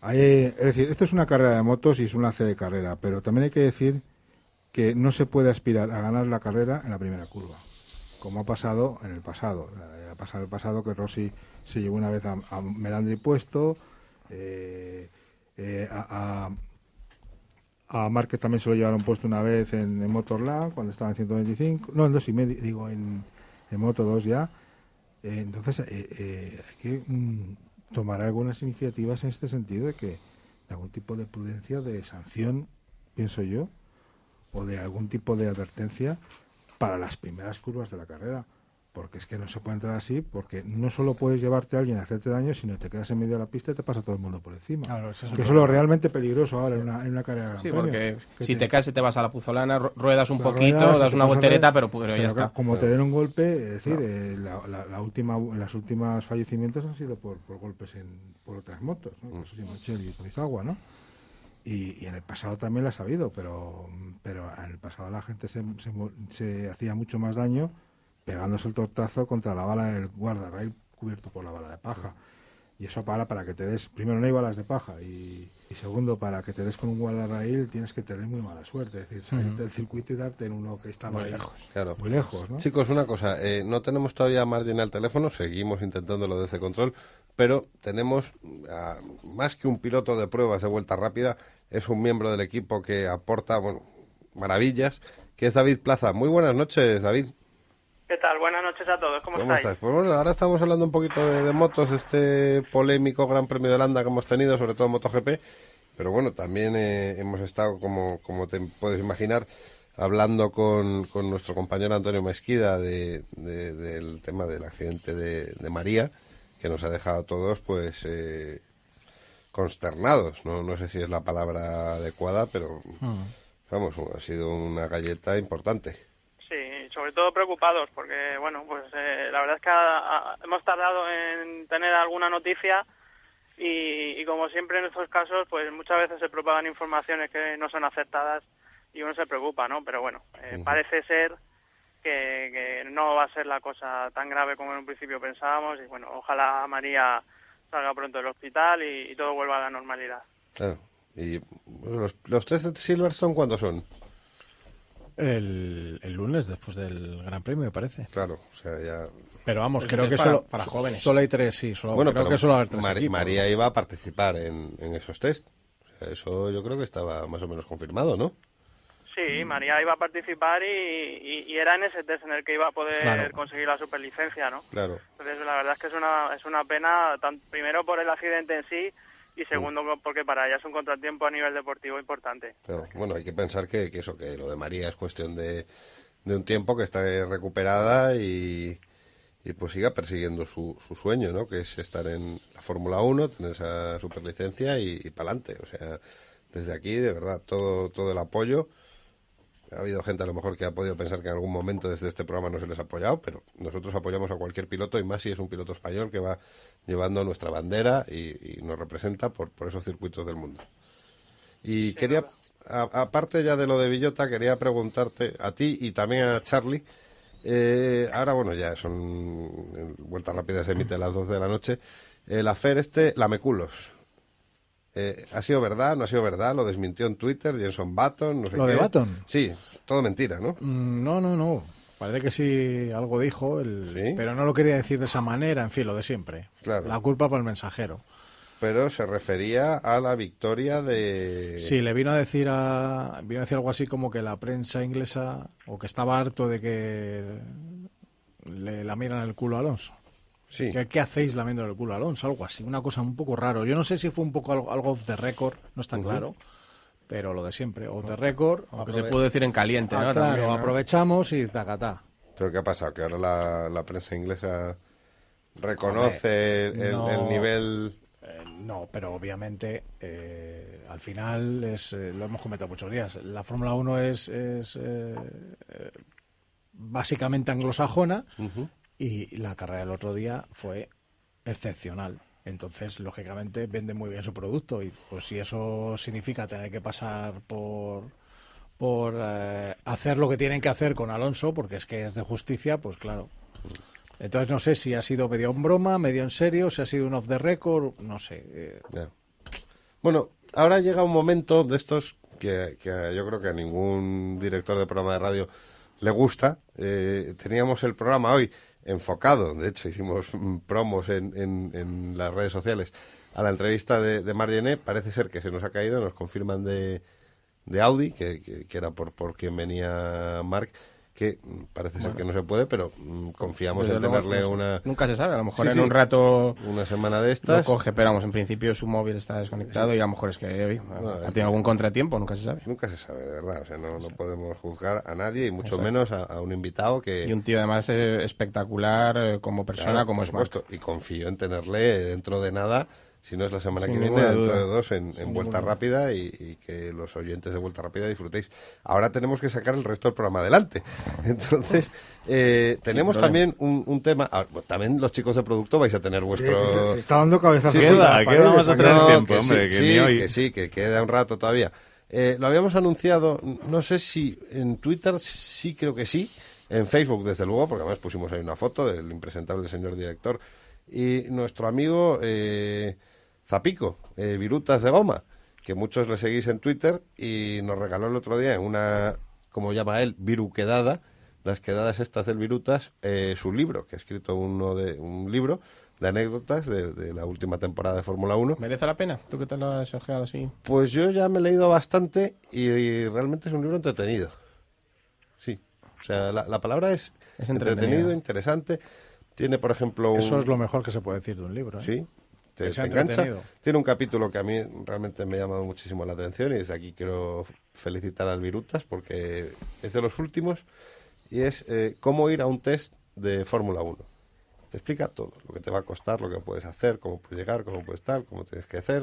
S3: Hay, es decir, esto es una carrera de motos y es un lance de carrera, pero también hay que decir que no se puede aspirar a ganar la carrera en la primera curva, como ha pasado en el pasado. Eh, Ha pasado en el pasado que Rossi se llevó una vez a, a Melandri puesto, eh, eh, a, a, a Márquez también se lo llevaron puesto una vez en, en Motorland cuando estaba en 125, no, en dos y medio, digo, en, en Moto 2 ya. Eh, entonces, eh, hay que mm, tomar algunas iniciativas en este sentido de que de algún tipo de prudencia, de sanción, pienso yo, o de algún tipo de advertencia para las primeras curvas de la carrera. Porque es que no se puede entrar así, porque no solo puedes llevarte a alguien a hacerte daño, sino te quedas en medio de la pista y te pasa todo el mundo por encima.
S2: Claro, ese es
S3: que eso es lo realmente peligroso ahora en una, en una carrera de Gran
S4: Sí,
S3: Premio.
S4: porque
S3: Que
S4: si te caes y te vas a la puzolana, ru- ruedas un
S3: la
S4: poquito,
S3: ruedas,
S4: das
S3: te
S4: una voltereta,
S3: de-
S4: pero, pero ya
S3: Pero
S4: está.
S3: Como te den un golpe, es decir, eh, la, la- la última, las últimas fallecimientos han sido por, por golpes en, por otras motos, ¿no? Por eso Simoncelli y Koizawa, ¿no? Y, y en el pasado también las ha habido, pero, pero en el pasado la gente se, se, se hacía mucho más daño pegándose el tortazo contra la bala del guardarrail cubierto por la bala de paja. Y eso para, para que te des, primero no hay balas de paja y, y segundo, para que te des con un guardarrail tienes que tener muy mala suerte, es decir, salirte del circuito y darte en uno que estaba ahí,
S1: Claro.
S3: muy lejos, ¿no?
S1: Chicos, una cosa, eh, no tenemos todavía a Martin al teléfono, seguimos intentándolo desde control, pero tenemos ah, más que un piloto de pruebas de vuelta rápida, es un miembro del equipo que aporta, bueno, maravillas, que es David Plaza. Muy buenas noches, David.
S7: ¿Qué tal? Buenas noches a todos. ¿Cómo,
S1: ¿Cómo
S7: estáis?
S1: estás? Pues bueno, ahora estamos hablando un poquito de, de motos, este polémico Gran Premio de Holanda que hemos tenido, sobre todo MotoGP, pero bueno, también eh, hemos estado, como, como te puedes imaginar, hablando con, con nuestro compañero Antonio Mesquida de, de- del tema del accidente de, de María, que nos ha dejado a todos pues eh, consternados, ¿no? no sé si es la palabra adecuada, pero vamos, ha sido una galleta importante.
S7: Sobre todo preocupados porque, bueno, pues eh, la verdad es que ha- ha- hemos tardado en tener alguna noticia y, y como siempre en estos casos, pues muchas veces se propagan informaciones que no son acertadas y uno se preocupa, ¿no? Pero bueno, eh, parece ser que, que no va a ser la cosa tan grave como en un principio pensábamos y bueno, ojalá María salga pronto del hospital y, y todo vuelva a la normalidad.
S1: Claro. Y los, los de Silverstone, ¿cuándo son?
S2: El, el lunes después del Gran Premio, me parece.
S1: Claro, o sea, ya...
S2: Pero vamos, creo
S4: que para-
S2: solo,
S4: para jóvenes.
S2: Solo hay tres, sí. Solo,
S1: bueno,
S2: creo
S1: pero
S2: que solo va a haber tres equipos.
S1: María iba a participar en, en esos test. O sea, eso yo creo que estaba más o menos confirmado, ¿no?
S7: Sí, María iba a participar y, y- y era en ese test en el que iba a poder
S2: Claro.
S7: conseguir la superlicencia, ¿no?
S1: Claro.
S7: Entonces, la verdad es que es una, es una pena, tan- primero por el accidente en sí y segundo porque para ella es un contratiempo a nivel deportivo importante.
S1: Bueno, hay que pensar que, que eso, que lo de María es cuestión de, de un tiempo que está recuperada y, y pues siga persiguiendo su, su sueño, ¿no? Que es estar en la Fórmula 1, tener esa superlicencia y, y para adelante. O sea, desde aquí, de verdad, todo, todo el apoyo. Ha habido gente a lo mejor que ha podido pensar que en algún momento desde este programa no se les ha apoyado, pero nosotros apoyamos a cualquier piloto y más si es un piloto español que va llevando nuestra bandera y, y nos representa por, por esos circuitos del mundo. Y quería, a- aparte ya de lo de Villota, quería preguntarte a ti y también a Charlie. eh, ahora, bueno, ya son. en Vuelta rápida se emite a las 12 de la noche. El afer este, Lameculos. Eh, ¿Ha sido verdad? ¿No ha sido verdad? Lo desmintió en Twitter, Jenson Button, no sé
S2: ¿Lo
S1: qué.
S2: de Button?
S1: Sí, todo mentira, ¿no?
S2: Mm, No, no, no. Parece que sí algo dijo, el...
S1: ¿Sí?
S2: pero no lo quería decir de esa manera, en fin, lo de siempre.
S1: Claro.
S2: La culpa para el mensajero.
S1: Pero se refería a la victoria de.
S2: Sí, le vino a decir a, vino a decir algo así como que la prensa inglesa o que estaba harto de que le lamieran el culo a Alonso.
S1: Sí.
S2: ¿Qué, qué hacéis lamiendo el culo a Alonso? Algo así, una cosa un poco raro. Yo no sé si fue un poco algo, algo off the record, no está claro, pero lo de siempre, off the record.
S4: Aunque se pudo decir en caliente,
S2: Ah,
S4: ¿no?
S2: claro,
S4: También, ¿no?
S2: aprovechamos y tacatá.
S1: ¿Pero qué ha pasado? Que ahora la, la prensa inglesa reconoce el, el-
S2: no.
S1: el nivel.
S2: Eh, no, pero obviamente eh, al final es eh, lo hemos comentado muchos días. La Fórmula 1 es, es, eh, eh, básicamente anglosajona. Y la carrera del otro día fue excepcional. Entonces, lógicamente, vende muy bien su producto y pues si eso significa tener que pasar por por eh, hacer lo que tienen que hacer con Alonso, porque es que es de justicia, pues claro. Entonces no sé si ha sido medio en broma, medio en serio, si ha sido un off the record, no sé. eh.
S1: Bueno, ahora llega un momento de estos que, que yo creo que a ningún director de programa de radio le gusta. Eh, teníamos el programa hoy enfocado, de hecho hicimos promos en, en- en las redes sociales a la entrevista de, de Margené. Parece ser que se nos ha caído, nos confirman de, de Audi, que, que- que era por, por quien venía Mark, que parece ser que no se puede, pero mm, confiamos
S4: Desde
S1: en
S4: luego,
S1: tenerle
S4: pues,
S1: una,
S4: Nunca se sabe, a lo mejor
S1: Sí,
S4: en
S1: sí.
S4: un rato
S1: una semana de
S4: lo
S1: estas.
S4: coge, pero vamos, en principio su móvil está desconectado y a lo mejor es que ha tenido algún contratiempo, nunca se sabe.
S1: Nunca se sabe, de verdad. O sea, no, no podemos juzgar a nadie y mucho menos a, a un invitado que...
S4: Y un tío además eh, espectacular eh, como persona,
S1: Claro,
S4: como
S1: por
S4: es
S1: supuesto, y confío en tenerle dentro de nada, si no es la semana
S4: Sin
S1: que viene, dentro de dos en, en Vuelta
S4: ninguna
S1: Rápida y, y que los oyentes de Vuelta Rápida disfrutéis. Ahora tenemos que sacar el resto del programa adelante. Entonces, eh, tenemos también un, un tema... ah, también los chicos de producto vais a tener vuestro...
S3: que se, se está dando cabezazos
S1: Sí,
S5: queda,
S3: aquí.
S5: atrás
S1: No,
S5: tiempo,
S1: que
S5: hombre,
S1: sí,
S5: que ni
S1: sí,
S5: hoy.
S1: que sí, que queda un rato todavía. Eh, lo habíamos anunciado, no sé si en Twitter, sí creo que sí, en Facebook desde luego, porque además pusimos ahí una foto del impresentable señor director, y nuestro amigo eh, Zapico, eh, Virutas de Goma, que muchos le seguís en Twitter, y nos regaló el otro día en una, como llama él, viruquedada, las quedadas estas del Virutas, eh, su libro, que ha escrito uno de, un libro de anécdotas de, de la última temporada de Fórmula 1.
S4: ¿Merece la pena? ¿Tú que te lo has ojeado así?
S1: Pues yo ya me he leído bastante y, y realmente es un libro entretenido. Sí. O sea, la, la palabra es,
S4: Es
S1: entretenido,
S4: entretenido.
S1: interesante. Tiene, por ejemplo, un...
S2: Eso es lo mejor que se puede decir de un libro. ¿eh?
S1: Sí. Te, te engancha. Tiene un capítulo que a mí realmente me ha llamado muchísimo la atención y desde aquí quiero felicitar al Virutas porque es de los últimos y es eh, cómo ir a un test de Fórmula 1. Te explica todo, lo que te va a costar, lo que puedes hacer, cómo puedes llegar, cómo puedes estar, cómo tienes que hacer.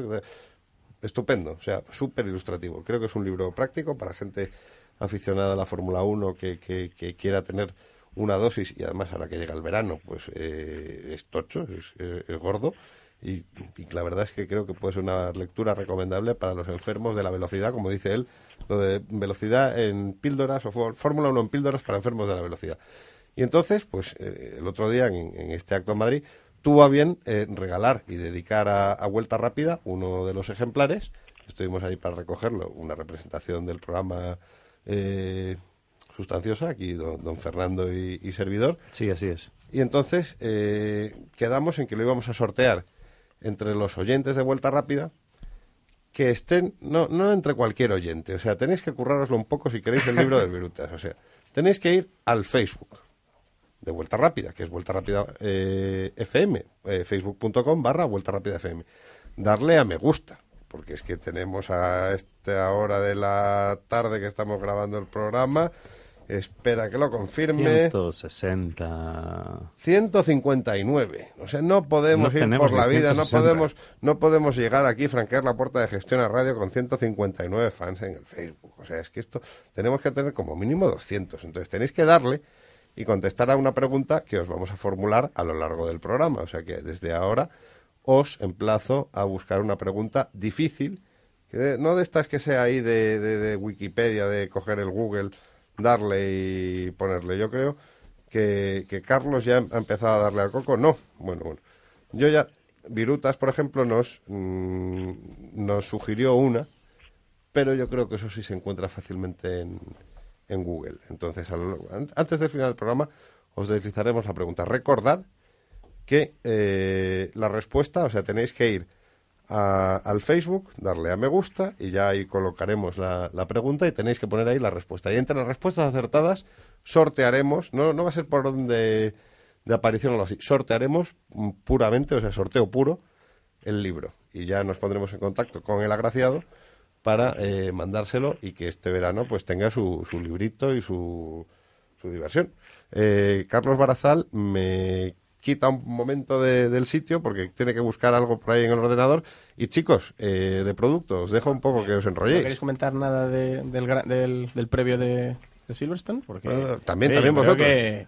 S1: Estupendo, o sea, súper ilustrativo. Creo que es un libro práctico para gente aficionada a la Fórmula 1 que, que- que quiera tener una dosis y además ahora que llega el verano, pues eh, es tocho, es, es gordo y, y la verdad es que creo que puede ser una lectura recomendable para los enfermos de la velocidad, como dice él, lo de velocidad en píldoras o Fórmula 1 en píldoras para enfermos de la velocidad. Y entonces, pues eh, el otro día en, en este acto en Madrid tuvo a bien eh, regalar y dedicar a, a Vuelta Rápida uno de los ejemplares. Estuvimos ahí para recogerlo, una representación del programa eh, sustanciosa, aquí don, don Fernando y, y servidor.
S5: Sí, así es.
S1: Y entonces eh, quedamos en que lo íbamos a sortear entre los oyentes de Vuelta Rápida que estén, no, no entre cualquier oyente, o sea, tenéis que currároslo un poco si queréis el libro de Virutas, o sea, tenéis que ir al Facebook de Vuelta Rápida, que es Vuelta Rápida eh, FM, eh, facebook.com barra Vuelta Rápida FM. Darle a me gusta, porque es que tenemos a esta hora de la tarde que estamos grabando el programa, espera que lo confirme,
S5: 160.
S1: 159. O sea, no podemos
S5: No
S1: ir por la vida, no
S5: 160.
S1: podemos, no podemos llegar aquí, franquear la puerta de gestión a radio con 159 fans en el Facebook. O sea, es que esto tenemos que tener como mínimo 200. Entonces tenéis que darle y contestar a una pregunta que os vamos a formular a lo largo del programa. O sea que desde ahora os emplazo a buscar una pregunta difícil, que de- no de estas que sea ahí de, de- de Wikipedia, de coger el Google, darle y ponerle. Yo creo que, que Carlos ya ha empezado a darle al coco. No, bueno, bueno. Yo ya, Virutas, por ejemplo, nos, mm, nos sugirió una, pero yo creo que eso sí se encuentra fácilmente en, en Google. Entonces, antes del final del programa, os deslizaremos la pregunta. Recordad que eh, la respuesta, o sea, tenéis que ir a- al Facebook, darle a me gusta y ya ahí colocaremos la, pregunta y tenéis que poner ahí la respuesta. Y entre las respuestas acertadas sortearemos, no, no va a ser por orden de, aparición o algo así, sortearemos puramente, o sea, sorteo puro, el libro. Y ya nos pondremos en contacto con el agraciado para eh, mandárselo y que este verano pues tenga su, su librito y su, su diversión. Eh, Carlos Barazal me quita un momento de- del sitio porque tiene que buscar algo por ahí en el ordenador. Y chicos, eh, de producto, os dejo un poco que os
S4: ¿No
S1: enrolléis.
S4: queréis comentar nada de- del, del, del previo de, de Silverstone? Porque,
S1: Eh, también-
S4: eh,
S1: también
S4: yo creo
S1: vosotros.
S4: que-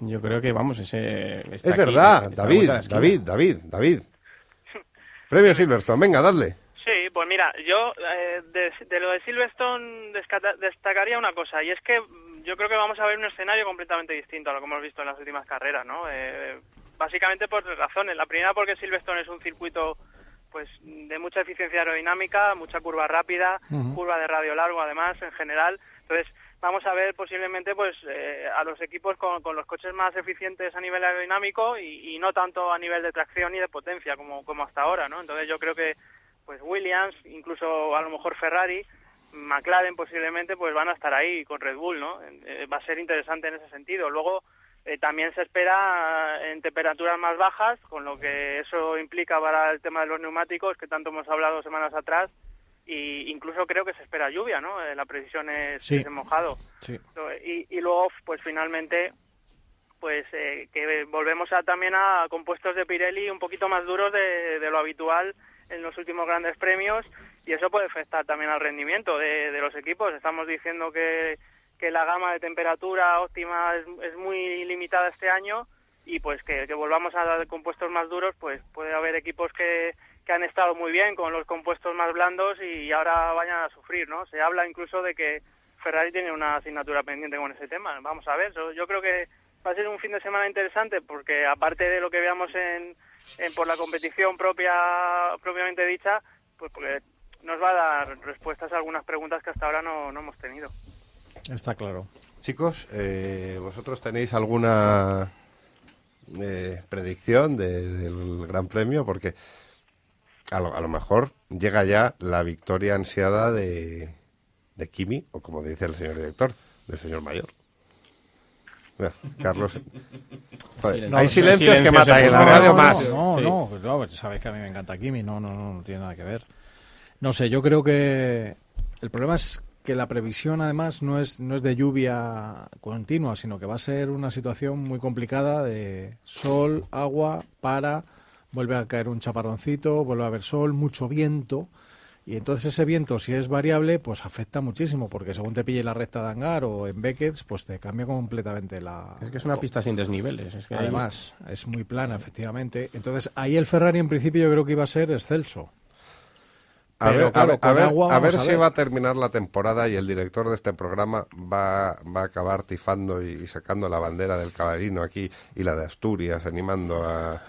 S4: yo creo que, vamos, ese... está
S1: Es
S4: aquí,
S1: verdad,
S4: está
S1: David. David, David, David. Premio Silverstone, venga, dadle.
S7: Sí, pues mira, yo eh, de, de lo de Silverstone destacaría una cosa, y es que yo creo que vamos a ver un escenario completamente distinto a lo que hemos visto en las últimas carreras, ¿no? Eh, básicamente por tres razones. La primera porque Silverstone es un circuito pues de mucha eficiencia aerodinámica, mucha curva rápida, curva de radio largo además en general. Entonces vamos a ver posiblemente pues eh, a los equipos con, con los coches más eficientes a nivel aerodinámico y, y no tanto a nivel de tracción y de potencia como, como hasta ahora, ¿no? Entonces yo creo que pues Williams, incluso a lo mejor Ferrari, McLaren posiblemente pues van a estar ahí con Red Bull, ¿no? Eh, va a ser interesante en ese sentido. Luego eh, también se espera eh, en temperaturas más bajas, con lo que eso implica para el tema de los neumáticos, que tanto hemos hablado semanas atrás, y incluso creo que se espera lluvia, ¿no? Eh, la precisión es,
S2: Sí.
S7: es mojado.
S2: Sí.
S7: Y, y luego, pues finalmente, pues eh, que volvemos a, también a compuestos de Pirelli un poquito más duros de, de lo habitual en los últimos grandes premios y eso puede afectar también al rendimiento de, de los equipos. Estamos diciendo que, que la gama de temperatura óptima es, muy limitada este año y pues que, que volvamos a dar compuestos más duros, pues puede haber equipos que, que han estado muy bien con los compuestos más blandos y ahora vayan a sufrir, ¿no? Se habla incluso de que Ferrari tiene una asignatura pendiente con ese tema. Vamos a ver, yo, yo creo que va a ser un fin de semana interesante porque aparte de lo que veamos en, en por la competición propia propiamente dicha, pues porque nos va a dar respuestas a algunas preguntas que hasta ahora no, no hemos tenido.
S2: Está claro.
S1: Chicos, eh, ¿vosotros tenéis alguna eh, predicción de- del Gran Premio? Porque a lo, a lo mejor llega ya la victoria ansiada de, de Kimi, o como dice el señor director, del señor mayor. Mira, Carlos. Joder,
S2: No,
S1: hay
S2: no,
S1: silencios que matan en la radio
S2: no,
S1: más.
S2: No,
S4: Sí.
S2: no, pues, no, pues sabes que a mí me encanta Kimi, no, no, no, no tiene nada que ver. No sé, yo creo que el problema es que la previsión además no es no es de lluvia continua, sino que va a ser una situación muy complicada de sol, agua, para, vuelve a caer un chaparroncito, vuelve a haber sol, mucho viento. Y entonces ese viento, si es variable, pues afecta muchísimo, porque según te pille la recta de hangar o en Beckett, pues te cambia completamente la...
S4: Es que es una pista sin desniveles. Es que ahí-
S2: Además, es muy plana, efectivamente. Entonces, ahí el Ferrari en principio yo creo que iba a ser excelso.
S1: A
S2: Pero,
S1: ver,
S2: claro,
S1: a ver,
S2: con
S1: a ver,
S2: agua
S1: a ver
S2: vamos a
S1: si
S2: ver.
S1: va a terminar la temporada y el director de este programa va, va a acabar tifando y, sacando la bandera del caballino aquí y la de Asturias, animando a...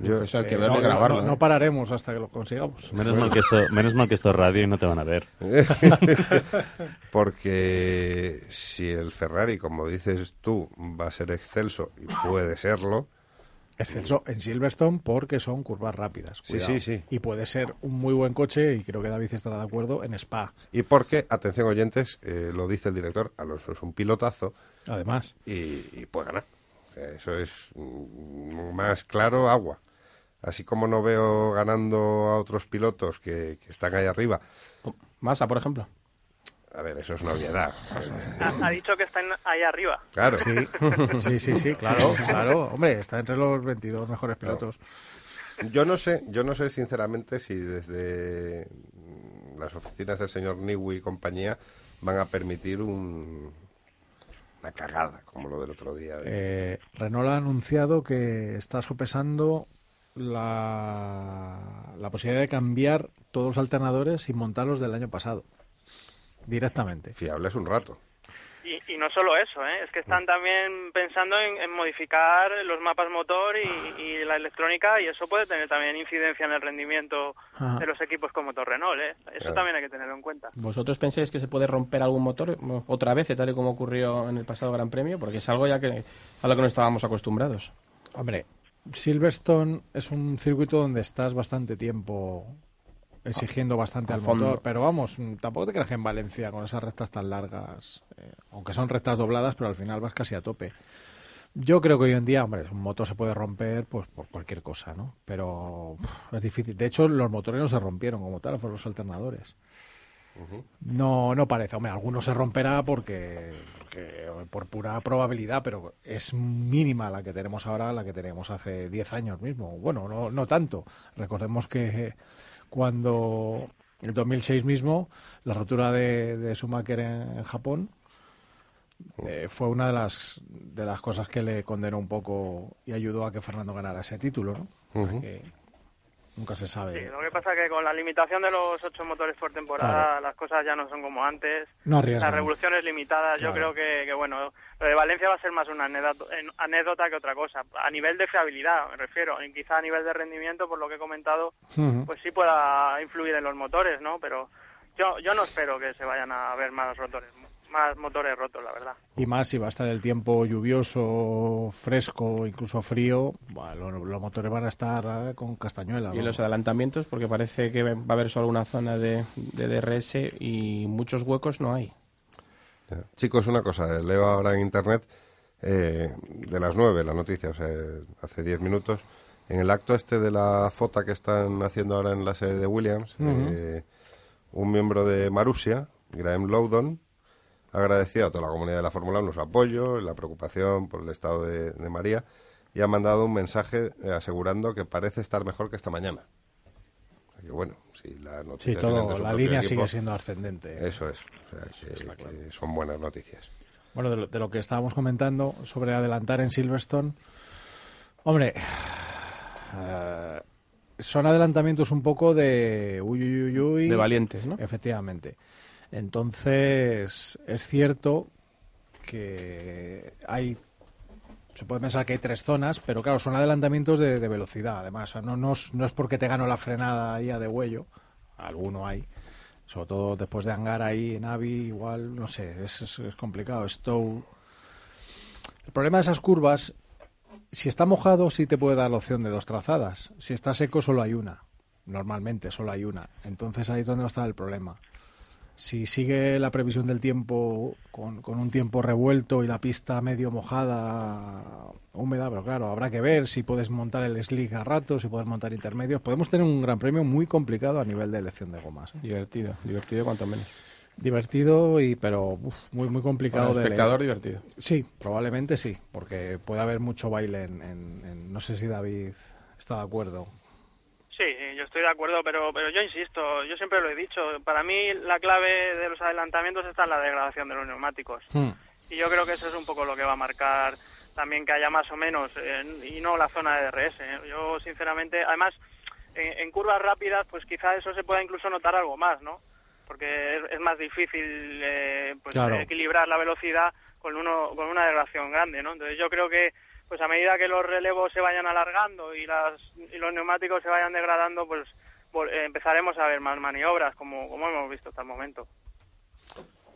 S1: Yo,
S4: Pues hay que
S2: Eh,
S4: verlo
S2: no,
S4: y grabarlo.
S2: no-
S4: ¿eh?
S2: no pararemos hasta que lo consigamos.
S5: Menos mal, que esto, menos mal que esto es radio y no te van a ver.
S1: porque si el Ferrari, como dices tú, va a ser excelso y puede serlo,
S2: Excelso en Silverstone porque son curvas rápidas.
S1: Sí,
S2: cuidado.
S1: sí, sí.
S2: Y puede ser un muy buen coche, y creo que David estará de acuerdo, en Spa.
S1: Y porque, atención oyentes, eh, lo dice el director, Alonso es un pilotazo
S2: Además,
S1: y, y puede ganar. Eso es mm, más claro agua. Así como no veo ganando a otros pilotos que, que están ahí arriba.
S4: Massa, por ejemplo.
S1: A ver, eso es una obviedad.
S7: Ha, ha dicho que están ahí arriba.
S1: Claro.
S2: sí, sí, sí, sí, claro, claro. Hombre, está entre los 22 mejores pilotos.
S1: Yo no sé, yo no sé sinceramente si desde mm, las oficinas del señor Niwi y compañía van a permitir un, una cagada como lo del otro día. de-
S2: Eh, Renault ha anunciado que está sopesando la, la posibilidad de cambiar todos los alternadores y montarlos del año pasado. Directamente.
S1: Fiable es un rato.
S7: Y, y no solo eso, ¿eh? es que están también pensando en, en modificar los mapas motor y, y la electrónica y eso puede tener también incidencia en el rendimiento
S2: Ajá.
S7: de los equipos con motor Renault. ¿eh? Eso
S1: Claro.
S7: también hay que tenerlo en cuenta.
S4: ¿Vosotros pensáis que se puede romper algún motor otra vez, tal y como ocurrió en el pasado Gran Premio? Porque es algo ya que a lo que no estábamos acostumbrados.
S2: Hombre, Silverstone es un circuito donde estás bastante tiempo exigiendo bastante al
S4: fondo.
S2: motor, pero vamos, mm, tampoco te creas que en Valencia con esas rectas tan largas, eh, aunque son rectas dobladas, pero al final vas casi a tope. Yo creo que hoy en día, hombre, un motor se puede romper pues por cualquier cosa, ¿no? Pero es difícil. De hecho, los motores no se rompieron como tal, fueron los alternadores. No, no parece. Hombre, alguno se romperá porque, porque, por pura probabilidad, pero es mínima la que tenemos ahora, la que tenemos hace 10 años mismo. Bueno, no, no tanto. Recordemos que cuando en 2006 mismo la rotura de, de Schumacher en, en Japón eh, fue una de las de las cosas que le condenó un poco y ayudó a que Fernando ganara ese título, ¿no? Que nunca se sabe.
S7: Sí, lo que pasa es que con la limitación de los ocho motores por temporada
S2: Claro.
S7: las cosas ya no son como antes.
S2: No arriesgan.
S7: Las revoluciones limitadas, yo
S2: Claro.
S7: creo que, que, bueno, lo de Valencia va a ser más una anécdota, que otra cosa. A nivel de fiabilidad, me refiero, y quizá a nivel de rendimiento, por lo que he comentado, pues sí pueda influir en los motores, ¿no? Pero yo, yo no espero que se vayan a ver más rotores, más motores rotos, la verdad.
S2: Y más si va a estar el tiempo lluvioso, fresco, incluso frío, los, motores van a estar eh, con castañuela.
S4: Y
S2: ¿no?
S4: los adelantamientos, porque parece que va a haber solo una zona de, de DRS y muchos huecos no hay.
S1: Ya. Chicos, una cosa, eh, leo ahora en internet eh, de las nueve la noticia, o sea, hace diez minutos, en el acto este de la foto que están haciendo ahora en la sede de Williams, eh, un miembro de Marussia, Graham Loudon, ha agradecido a toda la comunidad de la Fórmula 1 su apoyo, la preocupación por el estado de, de María y ha mandado un mensaje eh, asegurando que parece estar mejor que esta mañana. O sea que bueno, si la noticia
S2: Sí, todo,
S1: de su
S2: la
S1: equipo,
S2: sigue siendo ascendente.
S1: Eso es, o sea, que- que son buenas noticias.
S2: Bueno, de lo, de lo que estábamos comentando sobre adelantar en Silverstone, hombre, eh, son adelantamientos un poco de uy, uy, uy, uy.
S4: De valientes, ¿no?
S2: Efectivamente. Entonces, es cierto que hay. Se puede pensar que hay tres zonas, pero claro, son adelantamientos de, velocidad, además. O sea, no, no, es, no es porque te gano la frenada ahí a de huello, alguno hay. Sobre todo después de hangar ahí en Avi, igual, no sé, es, es, es complicado. Stow. El problema de esas curvas, si está mojado, sí te puede dar la opción de dos trazadas. Si está seco, solo hay una. Normalmente, solo hay una. Entonces ahí es donde va a estar el problema. Si sigue la previsión del tiempo con, con un tiempo revuelto y la pista medio mojada, húmeda, pero claro, habrá que ver si puedes montar el slick a ratos, si puedes montar intermedios. Podemos tener un gran premio muy complicado a nivel de elección de gomas. ¿eh?
S4: Divertido, divertido cuanto menos.
S2: Divertido y pero uf, muy muy complicado
S4: Para el
S2: de
S4: espectador divertido.
S2: Sí, probablemente sí, porque puede haber mucho baile en, en- en- no sé si David está de acuerdo.
S7: Sí, yo estoy de acuerdo, pero, pero yo insisto, yo siempre lo he dicho, para mí la clave de los adelantamientos está en la degradación de los neumáticos. Y yo creo que eso es un poco lo que va a marcar también que haya más o menos, eh, y no la zona de DRS. ¿eh? Yo, sinceramente, además, en, en curvas rápidas, pues quizá eso se pueda incluso notar algo más, ¿no? Porque es, es más difícil eh, pues,
S2: Claro.
S7: equilibrar la velocidad con, uno, con una degradación grande, ¿no? Entonces yo creo que pues a medida que los relevos se vayan alargando y, las, y los neumáticos se vayan degradando, pues eh, empezaremos a ver más maniobras, como, como hemos visto hasta el momento.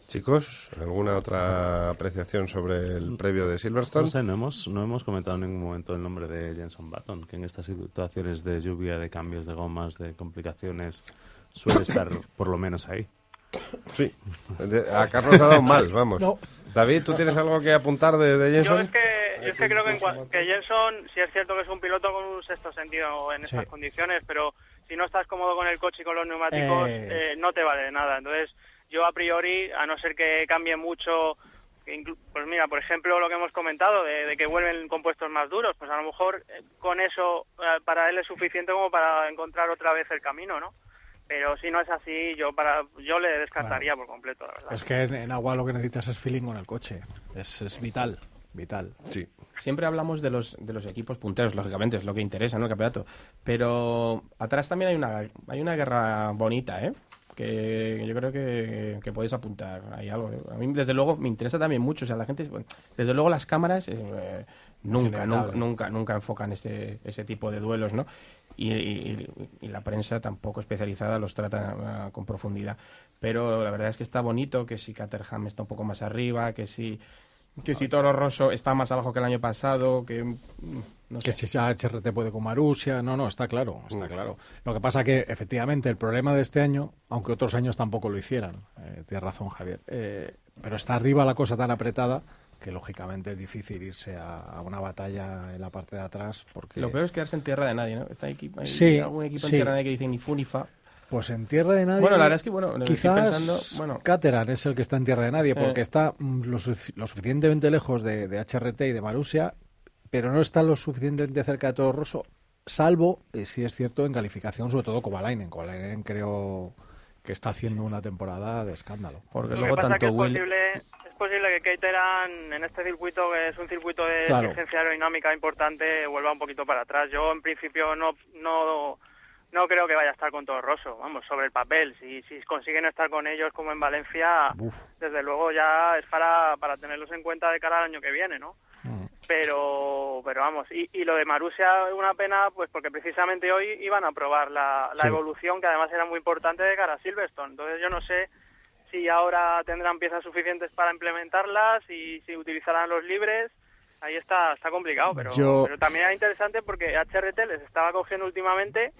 S1: Chicos, ¿alguna otra apreciación sobre el previo de Silverstone?
S5: No sé, no hemos, no hemos comentado en ningún momento el nombre de Jenson Button, que en estas situaciones de lluvia, de cambios de gomas, de complicaciones, suele estar por lo menos ahí.
S1: Sí, a Carlos ha dado mal, vamos.
S2: No.
S1: David, ¿tú tienes algo que apuntar de, de
S7: Yo
S1: Jenson?
S7: es que, yo es que creo que, en que Jenson, sí es cierto que es un piloto con un sexto sentido en estas condiciones, pero si no estás cómodo con el coche y con los neumáticos,
S2: Eh.
S7: eh, no te vale de nada. Entonces, yo a priori, a no ser que cambie mucho, pues mira, por ejemplo, lo que hemos comentado, de, de que vuelven compuestos más duros, pues a lo mejor eh, con eso eh, para él es suficiente como para encontrar otra vez el camino, ¿no? Pero si no es así, yo para yo le descartaría por completo, la verdad.
S2: Es que en, en agua lo que necesitas es feeling con el coche. Es, es vital, vital.
S1: Sí.
S4: Siempre hablamos de los, de los equipos punteros, lógicamente, es lo que interesa, ¿no? El campeonato. Pero atrás también hay una, hay una guerra bonita, ¿eh? Que yo creo que, que podéis apuntar ahí algo. ¿eh? A mí, desde luego, me interesa también mucho. O sea, la gente, desde luego, las cámaras eh, nunca, nunca, nunca, nunca enfocan ese, ese tipo de duelos, ¿no? Y, y- y la prensa tampoco especializada los trata ah, con profundidad. Pero la verdad es que está bonito, que si Caterham está un poco más arriba, que si que si Toro Rosso está más abajo que el año pasado, que mm, no
S2: Que
S4: sé.
S2: si ya HRT puede con Marusia, no, no, está claro, está claro. Lo que pasa que, efectivamente, el problema de este año, aunque otros años tampoco lo hicieran, eh, tienes razón, Javier, eh, pero está arriba la cosa tan apretada que, lógicamente, es difícil irse a, a una batalla en la parte de atrás, porque...
S4: Lo peor es quedarse en tierra de nadie, ¿no? Está equipo, hay
S2: Sí,
S4: algún equipo
S2: sí.
S4: en tierra de nadie que dice ni fu ni fa.
S2: Pues en tierra de nadie.
S4: Bueno, la verdad es que, bueno,
S2: quizás
S4: pensando, bueno.
S2: Caterham es el que está en tierra de nadie,
S4: Sí.
S2: porque está mm, lo, sufic- lo suficientemente lejos de, de HRT y de Marusia, pero no está lo suficientemente cerca de Toro Rosso, salvo, eh, si es cierto, en calificación, sobre todo Kovalainen. Kovalainen creo que está haciendo una temporada de escándalo.
S4: Porque
S7: Lo
S4: luego
S7: que pasa
S4: tanto
S7: que es
S4: Will...
S7: posible, es posible que Caterham en este circuito, que es un circuito de
S2: Claro.
S7: exigencia aerodinámica importante, vuelva un poquito para atrás. Yo, en principio, no no no creo que vaya a estar con todo Rosso, vamos, sobre el papel. Si, si consiguen estar con ellos como en Valencia,
S2: Uf.
S7: desde luego ya es para, para tenerlos en cuenta de cara al año que viene, ¿no?
S2: Mm.
S7: pero pero vamos y, y lo de Marusia es una pena pues porque precisamente hoy iban a probar la, la
S2: Sí.
S7: evolución que además era muy importante de cara a Silverstone entonces yo no sé si ahora tendrán piezas suficientes para implementarlas y si utilizarán los libres ahí está está complicado pero
S2: Yo-
S7: pero también era interesante porque HRT les estaba cogiendo últimamente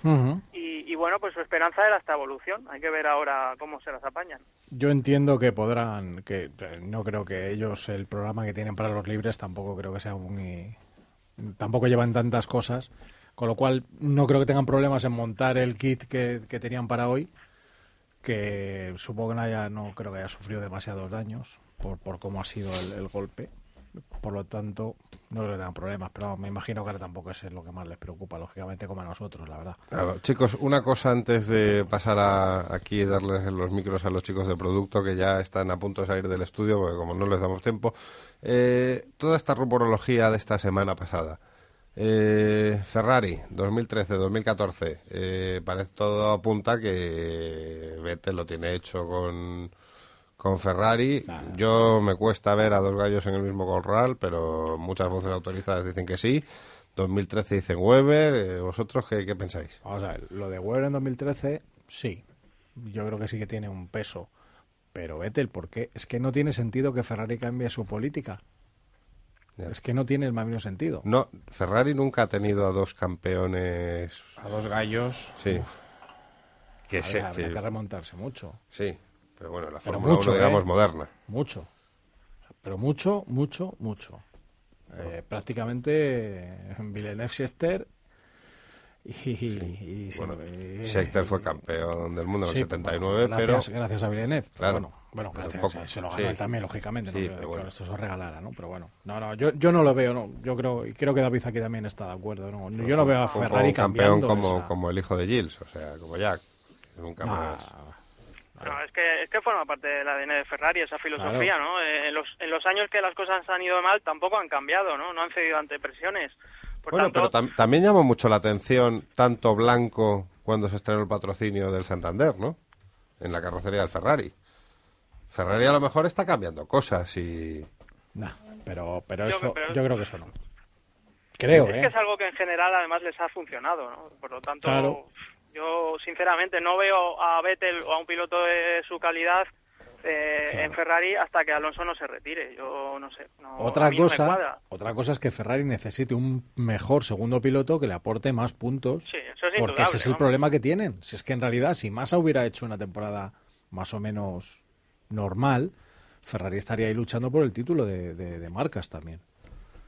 S7: y, y bueno pues su esperanza era esta evolución hay que ver ahora cómo se las apañan
S2: Yo entiendo que podrán, que eh, no creo que ellos, el programa que tienen para los libres, tampoco creo que sea muy. Tampoco llevan tantas cosas, con lo cual no creo que tengan problemas en montar el kit que, que tenían para hoy, que supongo que no, haya, no creo que haya sufrido demasiados daños por, por cómo ha sido el, el golpe. Por lo tanto, no creo que tengan problemas, pero me imagino que ahora tampoco es lo que más les preocupa, lógicamente, como a nosotros, la verdad.
S1: Chicos, una cosa antes de pasar a, aquí y darles los micros a los chicos de producto que ya están a punto de salir del estudio, porque como no les damos tiempo, eh, toda esta rumorología de esta semana pasada. Eh, Ferrari, 2013-2014, eh, parece todo apunta que Vettel lo tiene hecho con, con Ferrari. Yo me cuesta ver a dos gallos en el mismo corral, pero muchas voces autorizadas dicen que sí. 2013 dicen Weber. eh, ¿Vosotros qué, qué pensáis?
S2: Vamos a ver, lo de Weber en 2013, sí. Yo creo que sí que tiene un peso. Pero Vettel, ¿por qué? Es que no tiene sentido que Ferrari cambie su política.
S1: Ya.
S2: Es que no tiene el más mínimo sentido.
S1: No, Ferrari nunca ha tenido a dos campeones.
S4: A dos gallos.
S1: Sí. Que
S2: A ver,
S1: que-
S2: que remontarse mucho.
S1: sí, pero bueno, la
S2: Pero
S1: Fórmula
S2: mucho,
S1: 1, digamos,
S2: ¿eh?
S1: moderna.
S2: Mucho. Pero mucho, mucho, mucho. Eh, prácticamente eh, Villeneuve Sester y, y-
S1: Bueno,
S2: y-
S1: Scheckter fue campeón del mundo en
S2: Sí,
S1: el 79,
S2: bueno,
S1: pero
S2: gracias, gracias a Villeneuve.
S1: Claro,
S2: bueno, bueno
S1: pero
S2: gracias,
S1: poco.
S2: se lo ganó
S1: Sí.
S2: él también, lógicamente.
S1: Sí,
S2: no creo
S1: pero
S2: que
S1: bueno.
S2: esto se regalara, ¿no? Pero bueno, no, no, yo, yo no lo veo, no. Yo creo, y creo que David aquí también está de acuerdo, ¿no? Yo no veo a
S1: fue un
S2: Ferrari
S1: campeón como,
S2: esa-
S1: como el hijo de Gilles, o sea, como Jack. Nunca
S2: Nah,
S1: más.
S7: No, es que, es que forma parte del ADN de Ferrari esa filosofía, ¿no? Eh, en, los, en los años que las cosas han ido mal tampoco han cambiado, ¿no? No han cedido ante presiones. Por
S1: Bueno,
S7: tanto,
S1: pero tam- también llamó mucho la atención tanto Blanco cuando se estrenó el patrocinio del Santander, ¿no? En la carrocería del Ferrari. Ferrari a lo mejor está cambiando cosas y...
S2: nah, pero, pero eso,
S7: pero-
S2: yo creo que eso no. Creo,
S7: es
S2: ¿eh?
S7: que es algo que en general además les ha funcionado, ¿no? Por lo tanto,
S2: Claro.
S7: Yo sinceramente no veo a Vettel o a un piloto de su calidad eh,
S2: Claro.
S7: en Ferrari hasta que Alonso no se retire. Yo no sé. no-
S2: Otra cosa, otra cosa es que Ferrari necesite un mejor segundo piloto que le aporte más puntos.
S7: Sí, eso es
S2: porque ese es el problema que tienen. Si es que en realidad, si Massa hubiera hecho una temporada más o menos normal, Ferrari estaría ahí luchando por el título de, de- de marcas también.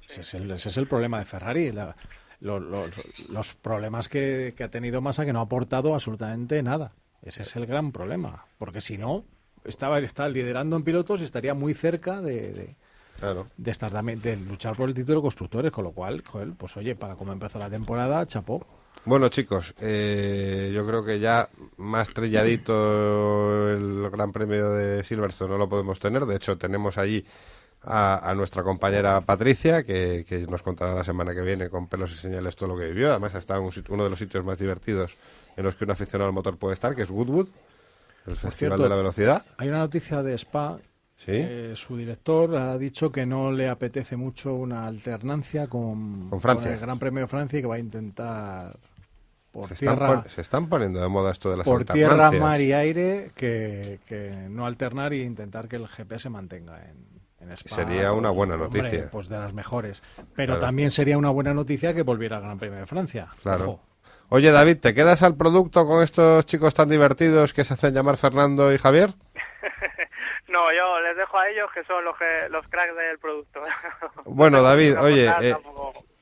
S2: Ese, es el, ese es el problema de Ferrari. la- lo- los, los problemas que, que ha tenido Massa que no ha aportado absolutamente nada. Ese es el gran problema. Porque si no, estaba, está liderando en pilotos y estaría muy cerca de- de,
S1: Claro.
S2: de estar también de luchar por el título de constructores, con lo cual, joder, pues oye, para cómo empezó la temporada, chapó.
S1: Bueno, chicos, eh, yo creo que ya más trilladito el Gran Premio de Silverstone no lo podemos tener. De hecho, tenemos allí a, a nuestra compañera Patricia, que, que nos contará la semana que viene con pelos y señales todo lo que vivió. Además, está en un uno de los sitios más divertidos en los que un aficionado al motor puede estar, que es Goodwood, el Festival
S2: cierto,
S1: de la Velocidad.
S2: Hay una noticia de Spa.
S1: Sí.
S2: eh, su director ha dicho que no le apetece mucho una alternancia con,
S1: Con Francia.
S2: el Gran Premio de Francia y que va a intentar por
S1: Se están,
S2: tierra,
S1: pon- se están poniendo de moda esto de las
S2: por tierra, mar y aire que, que no alternar y intentar que el GP se mantenga en, en Spa.
S1: Sería una buena
S2: hombre,
S1: noticia.
S2: pues de las mejores. Pero
S1: Claro.
S2: también sería una buena noticia que volviera al Gran Premio de Francia.
S1: Claro.
S2: Ojo.
S1: Oye, David, ¿te quedas al producto con estos chicos tan divertidos que se hacen llamar Fernando y Javier?
S7: No, yo les dejo a ellos que son los, que, los cracks del producto.
S1: Bueno, David, oye, eh,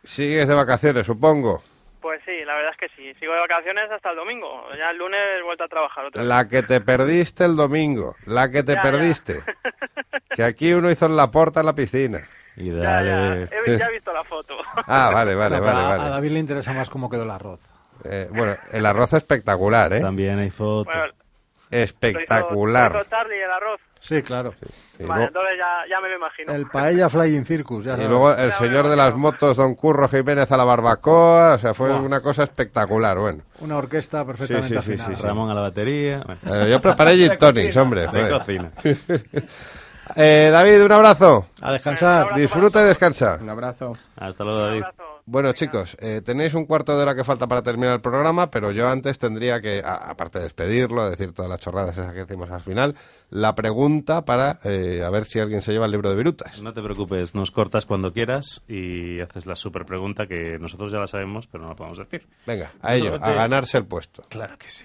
S1: sigues de vacaciones, supongo.
S7: Pues sí, la verdad es que sí. Sigo de vacaciones hasta el domingo. Ya el lunes he vuelto a trabajar otra vez.
S1: La que te perdiste el domingo, la que te
S7: Ya, ya.
S1: perdiste. Que aquí uno hizo en la puerta en la piscina.
S5: Y
S7: Ya. He, ya he visto la foto.
S1: Ah, vale, vale, vale,
S2: pero a-
S1: vale.
S2: David le interesa más cómo quedó el arroz.
S1: Eh, bueno, el arroz espectacular, ¿eh?
S5: También hay fotos.
S7: Bueno,
S1: Espectacular.
S7: Lo hizo, lo hizo Charlie el arroz.
S2: Sí, claro.
S1: Y
S7: Vale,
S1: luego,
S7: entonces ya, ya me lo imagino.
S2: El Paella Flying Circus, ya
S1: y
S2: sabes.
S1: luego el señor de las motos, don Curro Jiménez a la barbacoa, o sea, fue una cosa espectacular, bueno.
S2: Una orquesta perfectamente
S1: Sí, sí, sí,
S2: afinada.
S1: sí,
S5: Ramón a la batería. Bueno,
S1: Eh, yo preparé gin tonics, hombre.
S5: de
S1: joder.
S5: cocina.
S1: Eh, David, un abrazo.
S2: A descansar.
S1: Disfruta y descansa.
S4: Un abrazo.
S5: Hasta luego,
S7: Un
S5: David.
S7: abrazo.
S1: Bueno, chicos, eh, tenéis un cuarto de hora que falta para terminar el programa, pero yo antes tendría que, a- aparte de despedirlo, decir todas las chorradas esas que decimos al final, la pregunta para eh, a ver si alguien se lleva el libro de virutas.
S5: No te preocupes, nos cortas cuando quieras y haces la super pregunta que nosotros ya la sabemos, pero no la podemos decir.
S1: Venga, a ello, a ganarse el puesto.
S5: Claro que sí.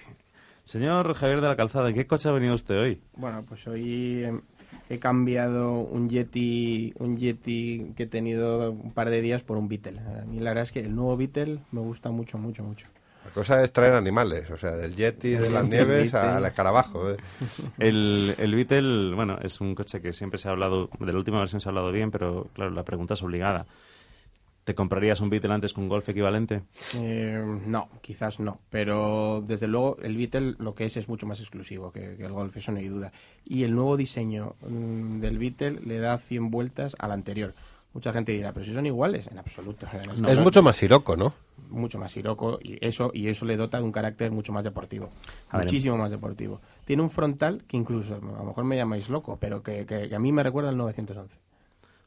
S5: Señor Javier de la Calzada, ¿en qué coche ha venido usted hoy?
S4: Bueno, pues hoy em, he cambiado un Yeti, un Yeti que he tenido un par de días por un Beetle. A mí la verdad es que el nuevo Beetle me gusta mucho, mucho, mucho.
S1: La cosa es traer animales, o sea, del yeti de las nieves al escarabajo. ¿eh?
S5: El, el Beetle, bueno, es un coche que siempre se ha hablado, de la última versión se ha hablado bien, pero claro, la pregunta es obligada. ¿Te comprarías un Beetle antes que un Golf equivalente?
S4: Eh, no, quizás no, pero desde luego el Beetle lo que es es mucho más exclusivo que, que el Golf, eso no hay duda. Y el nuevo diseño mm, del Beetle le da 100 vueltas al anterior. Mucha gente dirá, pero si son iguales, en absoluto. En
S1: es mucho más siroco, ¿no?
S4: mucho más siroco y eso y eso le dota de un carácter mucho más deportivo
S5: A ver,
S4: muchísimo más deportivo tiene un frontal que incluso a lo mejor me llamáis loco pero que, que- que a mí me recuerda al 911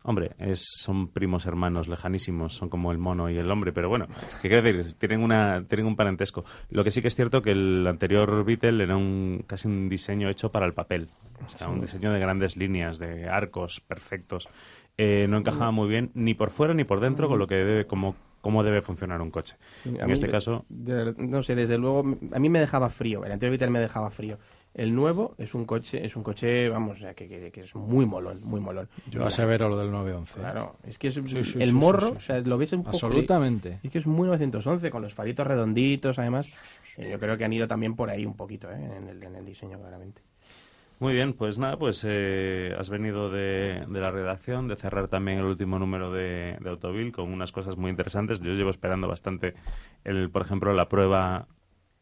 S5: Hombre, es, son primos hermanos lejanísimos, son como el mono y el hombre, pero bueno, ¿qué quiere decir? Tienen, una, tienen un parentesco. Lo que sí que es cierto que el anterior Beetle era un, casi un diseño hecho para el papel, o sea, un diseño de grandes líneas, de arcos perfectos. Eh, no encajaba muy bien ni por fuera ni por dentro con lo que debe, como, cómo debe funcionar un coche.
S4: Sí,
S5: en este caso,
S4: de- no sé desde luego a mí me dejaba frío el anterior Beetle me dejaba frío el nuevo es un coche es un coche vamos que, que- que es muy molón muy molón
S2: Yo
S4: Y
S2: asevero lo del 911.
S4: Claro, es que es
S2: Sí, sí,
S4: el
S2: sí,
S4: morro,
S2: sí, sí,
S4: o sea, lo ves un poco...
S2: Absolutamente.
S4: Es que es muy 911, con los faritos redonditos, además. Eh, Yo creo que han ido también por ahí un poquito, ¿eh? en, el, en el diseño, claramente.
S5: Muy bien, pues nada, pues eh, has venido de, de la redacción, de cerrar también el último número de, de Autovil con unas cosas muy interesantes. Yo llevo esperando bastante, el, por ejemplo, la prueba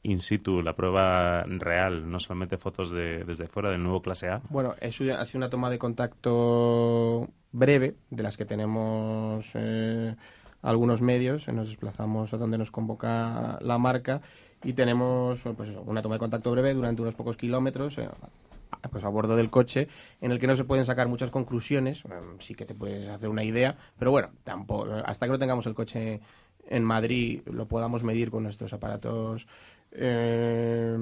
S5: in situ, la prueba real, no solamente fotos de, desde fuera del nuevo clase A.
S4: Bueno, es una- ha sido una toma de contacto breve, de las que tenemos eh, algunos medios. Nos desplazamos a donde nos convoca la marca y tenemos pues eso, una toma de contacto breve durante unos pocos kilómetros. eh, pues a bordo del coche, en el que no se pueden sacar muchas conclusiones, eh, sí que te puedes hacer una idea, pero bueno, tampoco, hasta que no tengamos el coche en Madrid lo podamos medir con nuestros aparatos eh,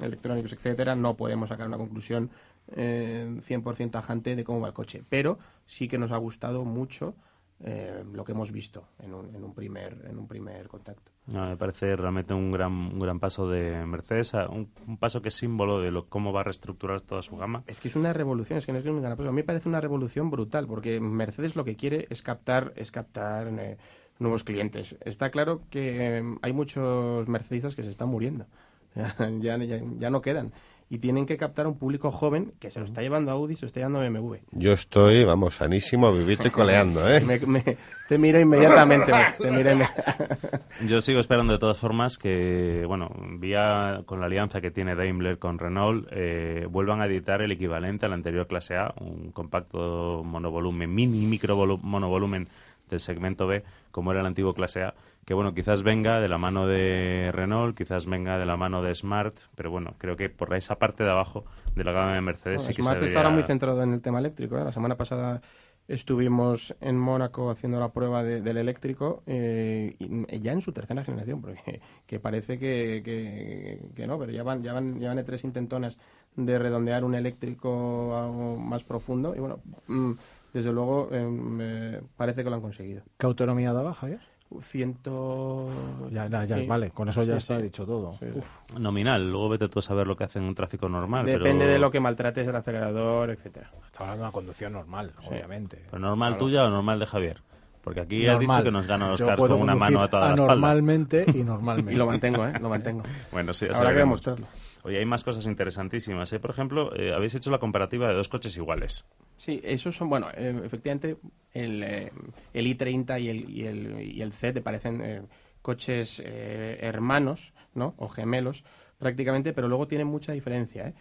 S4: electrónicos, etcétera, no podemos sacar una conclusión eh, 100% tajante de cómo va el coche, pero sí que nos ha gustado mucho eh, lo que hemos visto en un, en un primer en un primer contacto.
S5: No, me parece realmente un gran, un gran paso de Mercedes, un, un paso que es símbolo de lo, cómo va a reestructurar toda su gama.
S4: Es que es una revolución, es que no es que un gran paso. A mí me parece una revolución brutal, porque Mercedes lo que quiere es captar, es captar eh, nuevos clientes. Está claro que eh, hay muchos mercedistas que se están muriendo. ya, ya, ya no quedan. Y tienen que captar a un público joven que se lo está llevando a Audi, se lo está llevando a BMW.
S1: Yo estoy, vamos, sanísimo, vivito y coleando, ¿eh?
S4: Me- me- te miro inmediatamente. te miro
S5: Yo sigo esperando de todas formas que, bueno, vía con la alianza que tiene Daimler con Renault, eh, vuelvan a editar el equivalente al anterior clase A, un compacto monovolumen, mini micro volu- monovolumen del segmento B, como era el antiguo clase A, que bueno, quizás venga de la mano de Renault, quizás venga de la mano de Smart, pero bueno, creo que por esa parte de abajo de la gama de Mercedes sí que
S4: Smart
S5: se
S4: está ahora
S5: debería-
S4: muy centrado en el tema eléctrico. ¿eh? La semana pasada estuvimos en Mónaco haciendo la prueba de- del eléctrico eh, y ya en su tercera generación, porque que parece que, que, que no, pero ya van, ya van, ya van de tres intentonas de redondear un eléctrico algo más profundo y bueno, mm, desde luego eh, me parece que lo han conseguido.
S2: ¿Qué autonomía da baja ya?
S4: Ciento...
S2: Ya, ya, ya,
S4: Sí.
S2: vale, con eso ya
S4: Sí,
S2: está
S4: sí.
S2: dicho todo. Uf.
S5: nominal. Luego vete tú a saber lo que hace en un tráfico normal.
S4: Depende
S5: pero-
S4: de lo que maltrates el acelerador, etcétera.
S2: Está hablando de una conducción normal, obviamente.
S5: ¿Pero normal
S2: Claro.
S5: tuya o normal de Javier? Porque aquí ha dicho
S2: Normal.
S5: que nos gana
S2: Yo
S5: Oscar
S2: puedo
S5: con una mano atada a la espalda.
S2: anormalmente y normalmente.
S4: Y lo mantengo, ¿eh? Lo mantengo.
S5: Bueno, sí,
S4: Habrá que demostrarlo.
S5: Oye, hay más cosas interesantísimas. ¿eh? Por ejemplo, eh, habéis hecho la comparativa de dos coches iguales.
S4: Sí, esos son, bueno, eh, efectivamente, el, eh, el i30 y el, y el, y el Z parecen coches hermanos, ¿no? O gemelos, prácticamente, pero luego tienen mucha diferencia.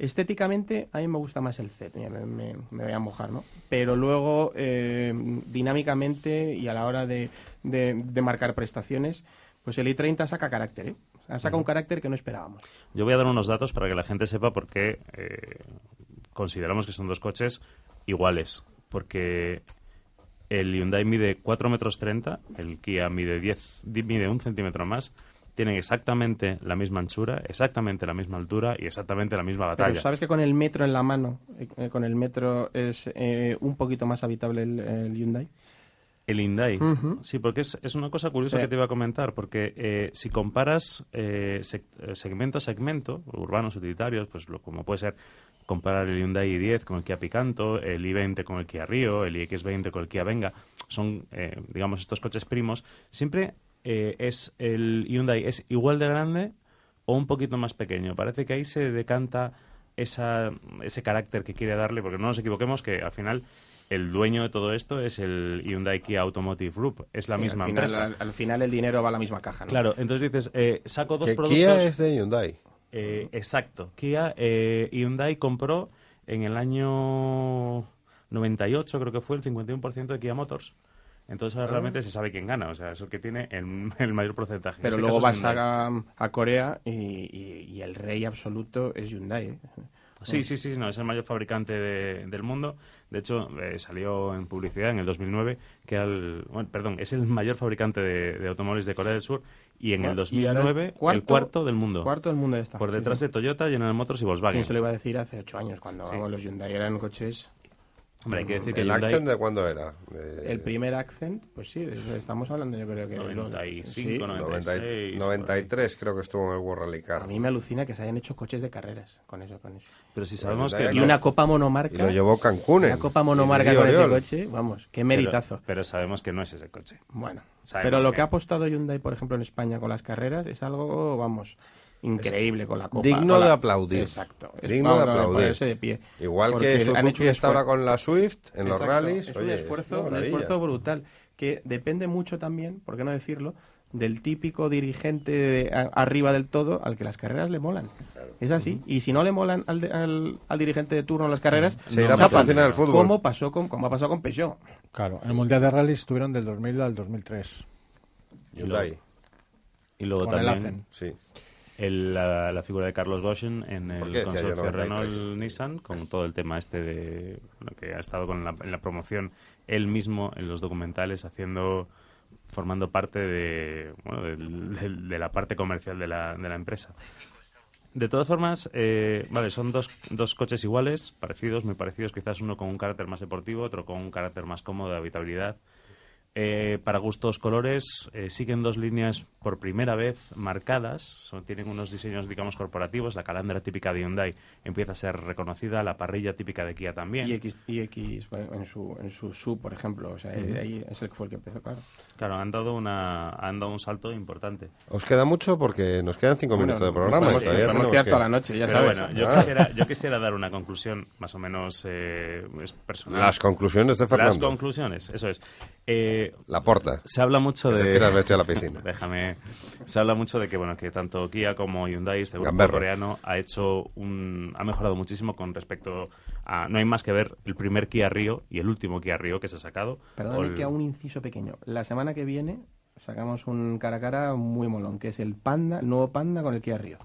S4: Estéticamente, a mí me gusta más el Z, me, voy a mojar, ¿no? Pero luego, dinámicamente y a la hora de, de- de marcar prestaciones, pues el i30 saca carácter, ¿eh? O sea, saca un carácter que no esperábamos.
S5: Yo voy a dar unos datos para que la gente sepa por qué eh, consideramos que son dos coches iguales. Porque el Hyundai mide 4 metros 30, el Kia mide 10, di- mide un centímetro más, tienen exactamente la misma anchura, exactamente la misma altura y exactamente la misma
S4: Pero
S5: batalla.
S4: sabes que con el metro en la mano, eh, eh, con el metro es eh, un poquito más habitable el, el Hyundai.
S5: El Hyundai.
S4: Ujú.
S5: Sí, porque es, es una cosa curiosa
S4: Sí.
S5: que te iba a comentar, porque eh, si comparas eh, eh, segmento a segmento, urbanos, utilitarios, pues lo, como puede ser comparar el Hyundai i10 con el Kia Picanto, el i20 con el Kia Rio, el iX20 con el Kia Venga, son, eh, digamos, estos coches primos, siempre eh, es el Hyundai es igual de grande o un poquito más pequeño. Parece que ahí se decanta esa, ese carácter que quiere darle, porque no nos equivoquemos que al final el dueño de todo esto es el Hyundai Kia Automotive Group, es la
S4: Sí,
S5: misma
S4: al final,
S5: empresa.
S4: Al, al final el dinero va a la misma caja, ¿no?
S5: Claro, entonces dices, eh, saco dos
S1: Que
S5: productos...
S1: Kia es de Hyundai.
S5: Eh, exacto. Kia, eh, Hyundai compró en el año 98, creo que fue, el 51% de Kia Motors. Entonces ahora realmente se sabe quién gana, o sea, es el que tiene el, el mayor porcentaje. En
S4: Pero
S5: este
S4: luego vas a, a Corea y, y- y el rey absoluto es Hyundai. ¿eh?
S5: Sí, sí, sí, no, es el mayor fabricante de- del mundo. De hecho, eh, salió en publicidad en el 2009 que el, bueno, perdón, es el mayor fabricante de, de automóviles de Corea del Sur y en el
S4: Y ahora es
S5: 2009 el cuarto del mundo.
S4: Cuarto del mundo está.
S5: por
S4: sí,
S5: detrás
S4: sí.
S5: de Toyota, General Motors y Volkswagen.
S4: ¿Quién se lo iba a decir hace ocho años cuando
S5: Sí.
S4: vamos, los Hyundai eran coches...
S5: Hombre, hay que decir que
S1: ¿El
S5: Hyundai-
S1: Accent de cuándo era? De-
S4: El primer Accent, pues sí, estamos hablando yo creo que...
S5: 95,
S4: Sí.
S5: 96,
S1: 93 creo que estuvo en el World Rally Car.
S4: A mí me alucina que se hayan hecho coches de carreras con eso, con eso.
S5: Pero si sabemos que...
S4: Y una copa monomarca.
S1: Y lo llevó Cancún.
S4: Una copa monomarca con ese coche, vamos, qué meritazo.
S5: Pero, pero sabemos que no es ese coche.
S4: Bueno,
S5: Sabemos
S4: pero lo
S5: que-
S4: que ha apostado Hyundai, por ejemplo, en España con las carreras es algo, vamos, increíble con la copa.
S1: digno
S4: con la-
S1: de aplaudir.
S4: Exacto. Es
S1: Digno de aplaudir.
S4: de pie.
S1: Igual
S4: Porque
S1: que
S4: han
S1: Suzuki está ahora con la Swift en los rallies.
S4: Es
S1: Oye,
S4: un
S1: es
S4: esfuerzo, un esfuerzo brutal que depende mucho también, por qué no decirlo, del típico dirigente de- arriba del todo al que las carreras le molan. Es así. Y si no le molan al, de- al, al dirigente de turno las carreras,
S1: Se irá a
S4: chapan.
S1: patrocinar el fútbol.
S4: Como pasó con, como ha pasado con Peugeot.
S2: Claro, en el Mundial de Rallys estuvieron del 2000 al 2003.
S1: Hyundai.
S5: Y luego
S2: Con el
S5: también.
S1: Sí.
S5: El- la, la figura de Carlos Goshen en
S1: ¿Por
S5: el consorcio
S1: 93?
S5: Renault-Nissan con todo el tema este de bueno, que ha estado con la, en la promoción él mismo en los documentales haciendo formando parte de bueno del- de, la parte comercial de la, de la empresa De todas formas, eh, vale, son dos, dos coches iguales, parecidos, muy parecidos, quizás uno con un carácter más deportivo, otro con un carácter más cómodo de habitabilidad. Eh, para gustos colores, eh, siguen dos líneas por primera vez marcadas. Son, tienen unos diseños, digamos, corporativos. La calandra típica de Hyundai empieza a ser reconocida, la parrilla típica de Kia también.
S4: Y X, y X bueno, en su, en su sub, por ejemplo. O sea, ahí es el que fue el que empezó, claro.
S5: Claro, han dado, una, han dado un salto importante.
S1: Os queda mucho porque nos quedan cinco
S4: Bueno,
S1: minutos de programa. y
S4: podemos-
S1: todavía
S4: podemos
S1: tenemos
S4: quedar
S1: que-
S4: toda la noche, ya
S5: Pero
S4: sabes.
S5: bueno, yo,
S1: Ah.
S5: quisiera, yo quisiera dar una conclusión más o menos eh, personal.
S1: Las conclusiones de
S5: Las
S1: Fernando.
S5: conclusiones, eso es. Eh,
S1: La porta.
S5: se habla mucho de...
S1: a la piscina.
S5: Déjame. Se habla mucho de que bueno que tanto Kia como Hyundai, este grupo
S1: Gamberro.
S5: coreano, ha hecho un, ha mejorado muchísimo con respecto a no hay más que ver el primer Kia Rio y el último Kia Rio que se ha sacado.
S4: Perdóname
S5: el-
S4: que hago un inciso pequeño. La semana que viene sacamos un cara a cara muy molón, que es el Panda, el nuevo Panda con el Kia Rio.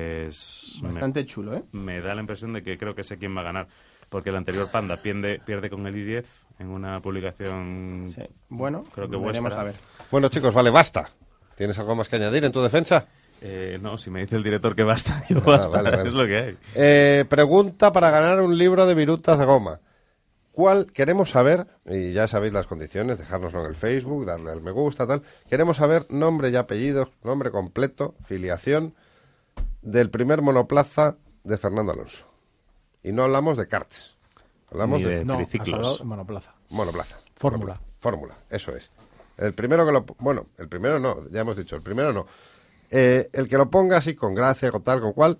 S5: Pues me-
S4: Bastante chulo, ¿eh?
S5: me, da la impresión de que creo que sé quién va a ganar, porque el anterior Panda pierde, pierde con el i10 en una publicación.
S4: Sí. Bueno,
S5: Creo que
S4: veremos a ver.
S1: Bueno, chicos, vale, basta. ¿Tienes algo más que añadir en tu defensa?
S5: Eh, no, si me dice el director que basta, digo
S1: Ah,
S5: basta,
S1: vale, vale.
S5: es lo que hay.
S1: Eh, pregunta para ganar un libro de virutas de goma. ¿Cuál queremos saber? Y ya sabéis las condiciones, dejárnoslo en el Facebook, darle al me gusta, tal. Queremos saber nombre y apellido, nombre completo, filiación del primer monoplaza de Fernando Alonso. Y no hablamos de karts, hablamos de
S5: de
S2: No,
S5: triciclos.
S2: monoplaza.
S1: monoplaza.
S2: Fórmula.
S1: Monoplaza. Fórmula, eso es. El primero que lo... Bueno, el primero no, ya hemos dicho, el primero no. Eh, el que lo ponga así con gracia, con tal, con cual,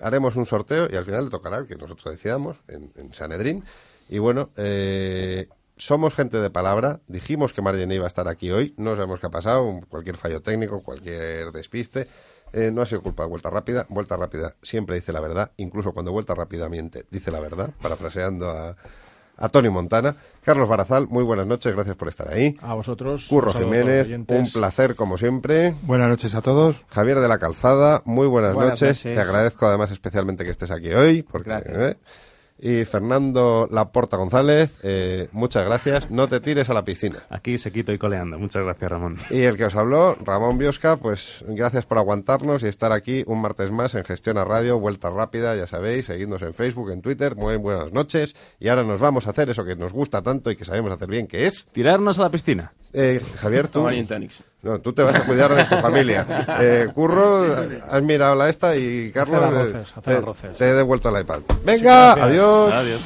S1: haremos un sorteo y al final le tocará el que nosotros decidamos en, en Sanedrín. Y bueno, eh, somos gente de palabra. Dijimos que Marlene iba a estar aquí hoy. No sabemos qué ha pasado. un- Cualquier fallo técnico, cualquier despiste. Eh, no ha sido culpa de Vuelta Rápida. Vuelta Rápida siempre dice la verdad. Incluso cuando Vuelta Rápida miente, dice la verdad. Parafraseando a, a Tony Montana. Carlos Barazal, muy buenas noches. Gracias por estar ahí.
S2: A vosotros.
S1: Curro Jiménez, un placer como siempre.
S3: Buenas noches a todos.
S1: Javier de la Calzada, muy buenas,
S4: Buenas
S1: noches.
S4: noches.
S1: Te agradezco además especialmente que estés aquí hoy. Porque,
S4: Gracias.
S1: ¿eh? Y Fernando Laporta González, eh, muchas gracias. No te tires a la piscina.
S5: Aquí se quito y coleando. Muchas gracias, Ramón.
S1: Y el que os habló, Ramón Biosca, pues gracias por aguantarnos y estar aquí un martes más en Gestión a Radio, Vuelta Rápida, ya sabéis, seguidnos en Facebook, en Twitter, muy buenas noches. Y ahora nos vamos a hacer eso que nos gusta tanto y que sabemos hacer bien, que es...
S5: Tirarnos a la piscina.
S1: Eh, Javier, tú... No, tú te vas a cuidar de tu familia. Eh, Curro, has mirado la esta y Carlos
S2: Hacer
S1: eh,
S2: arroces, hacer
S1: te-
S2: arroces.
S1: te he devuelto el iPad. Venga, adiós.
S5: Adiós.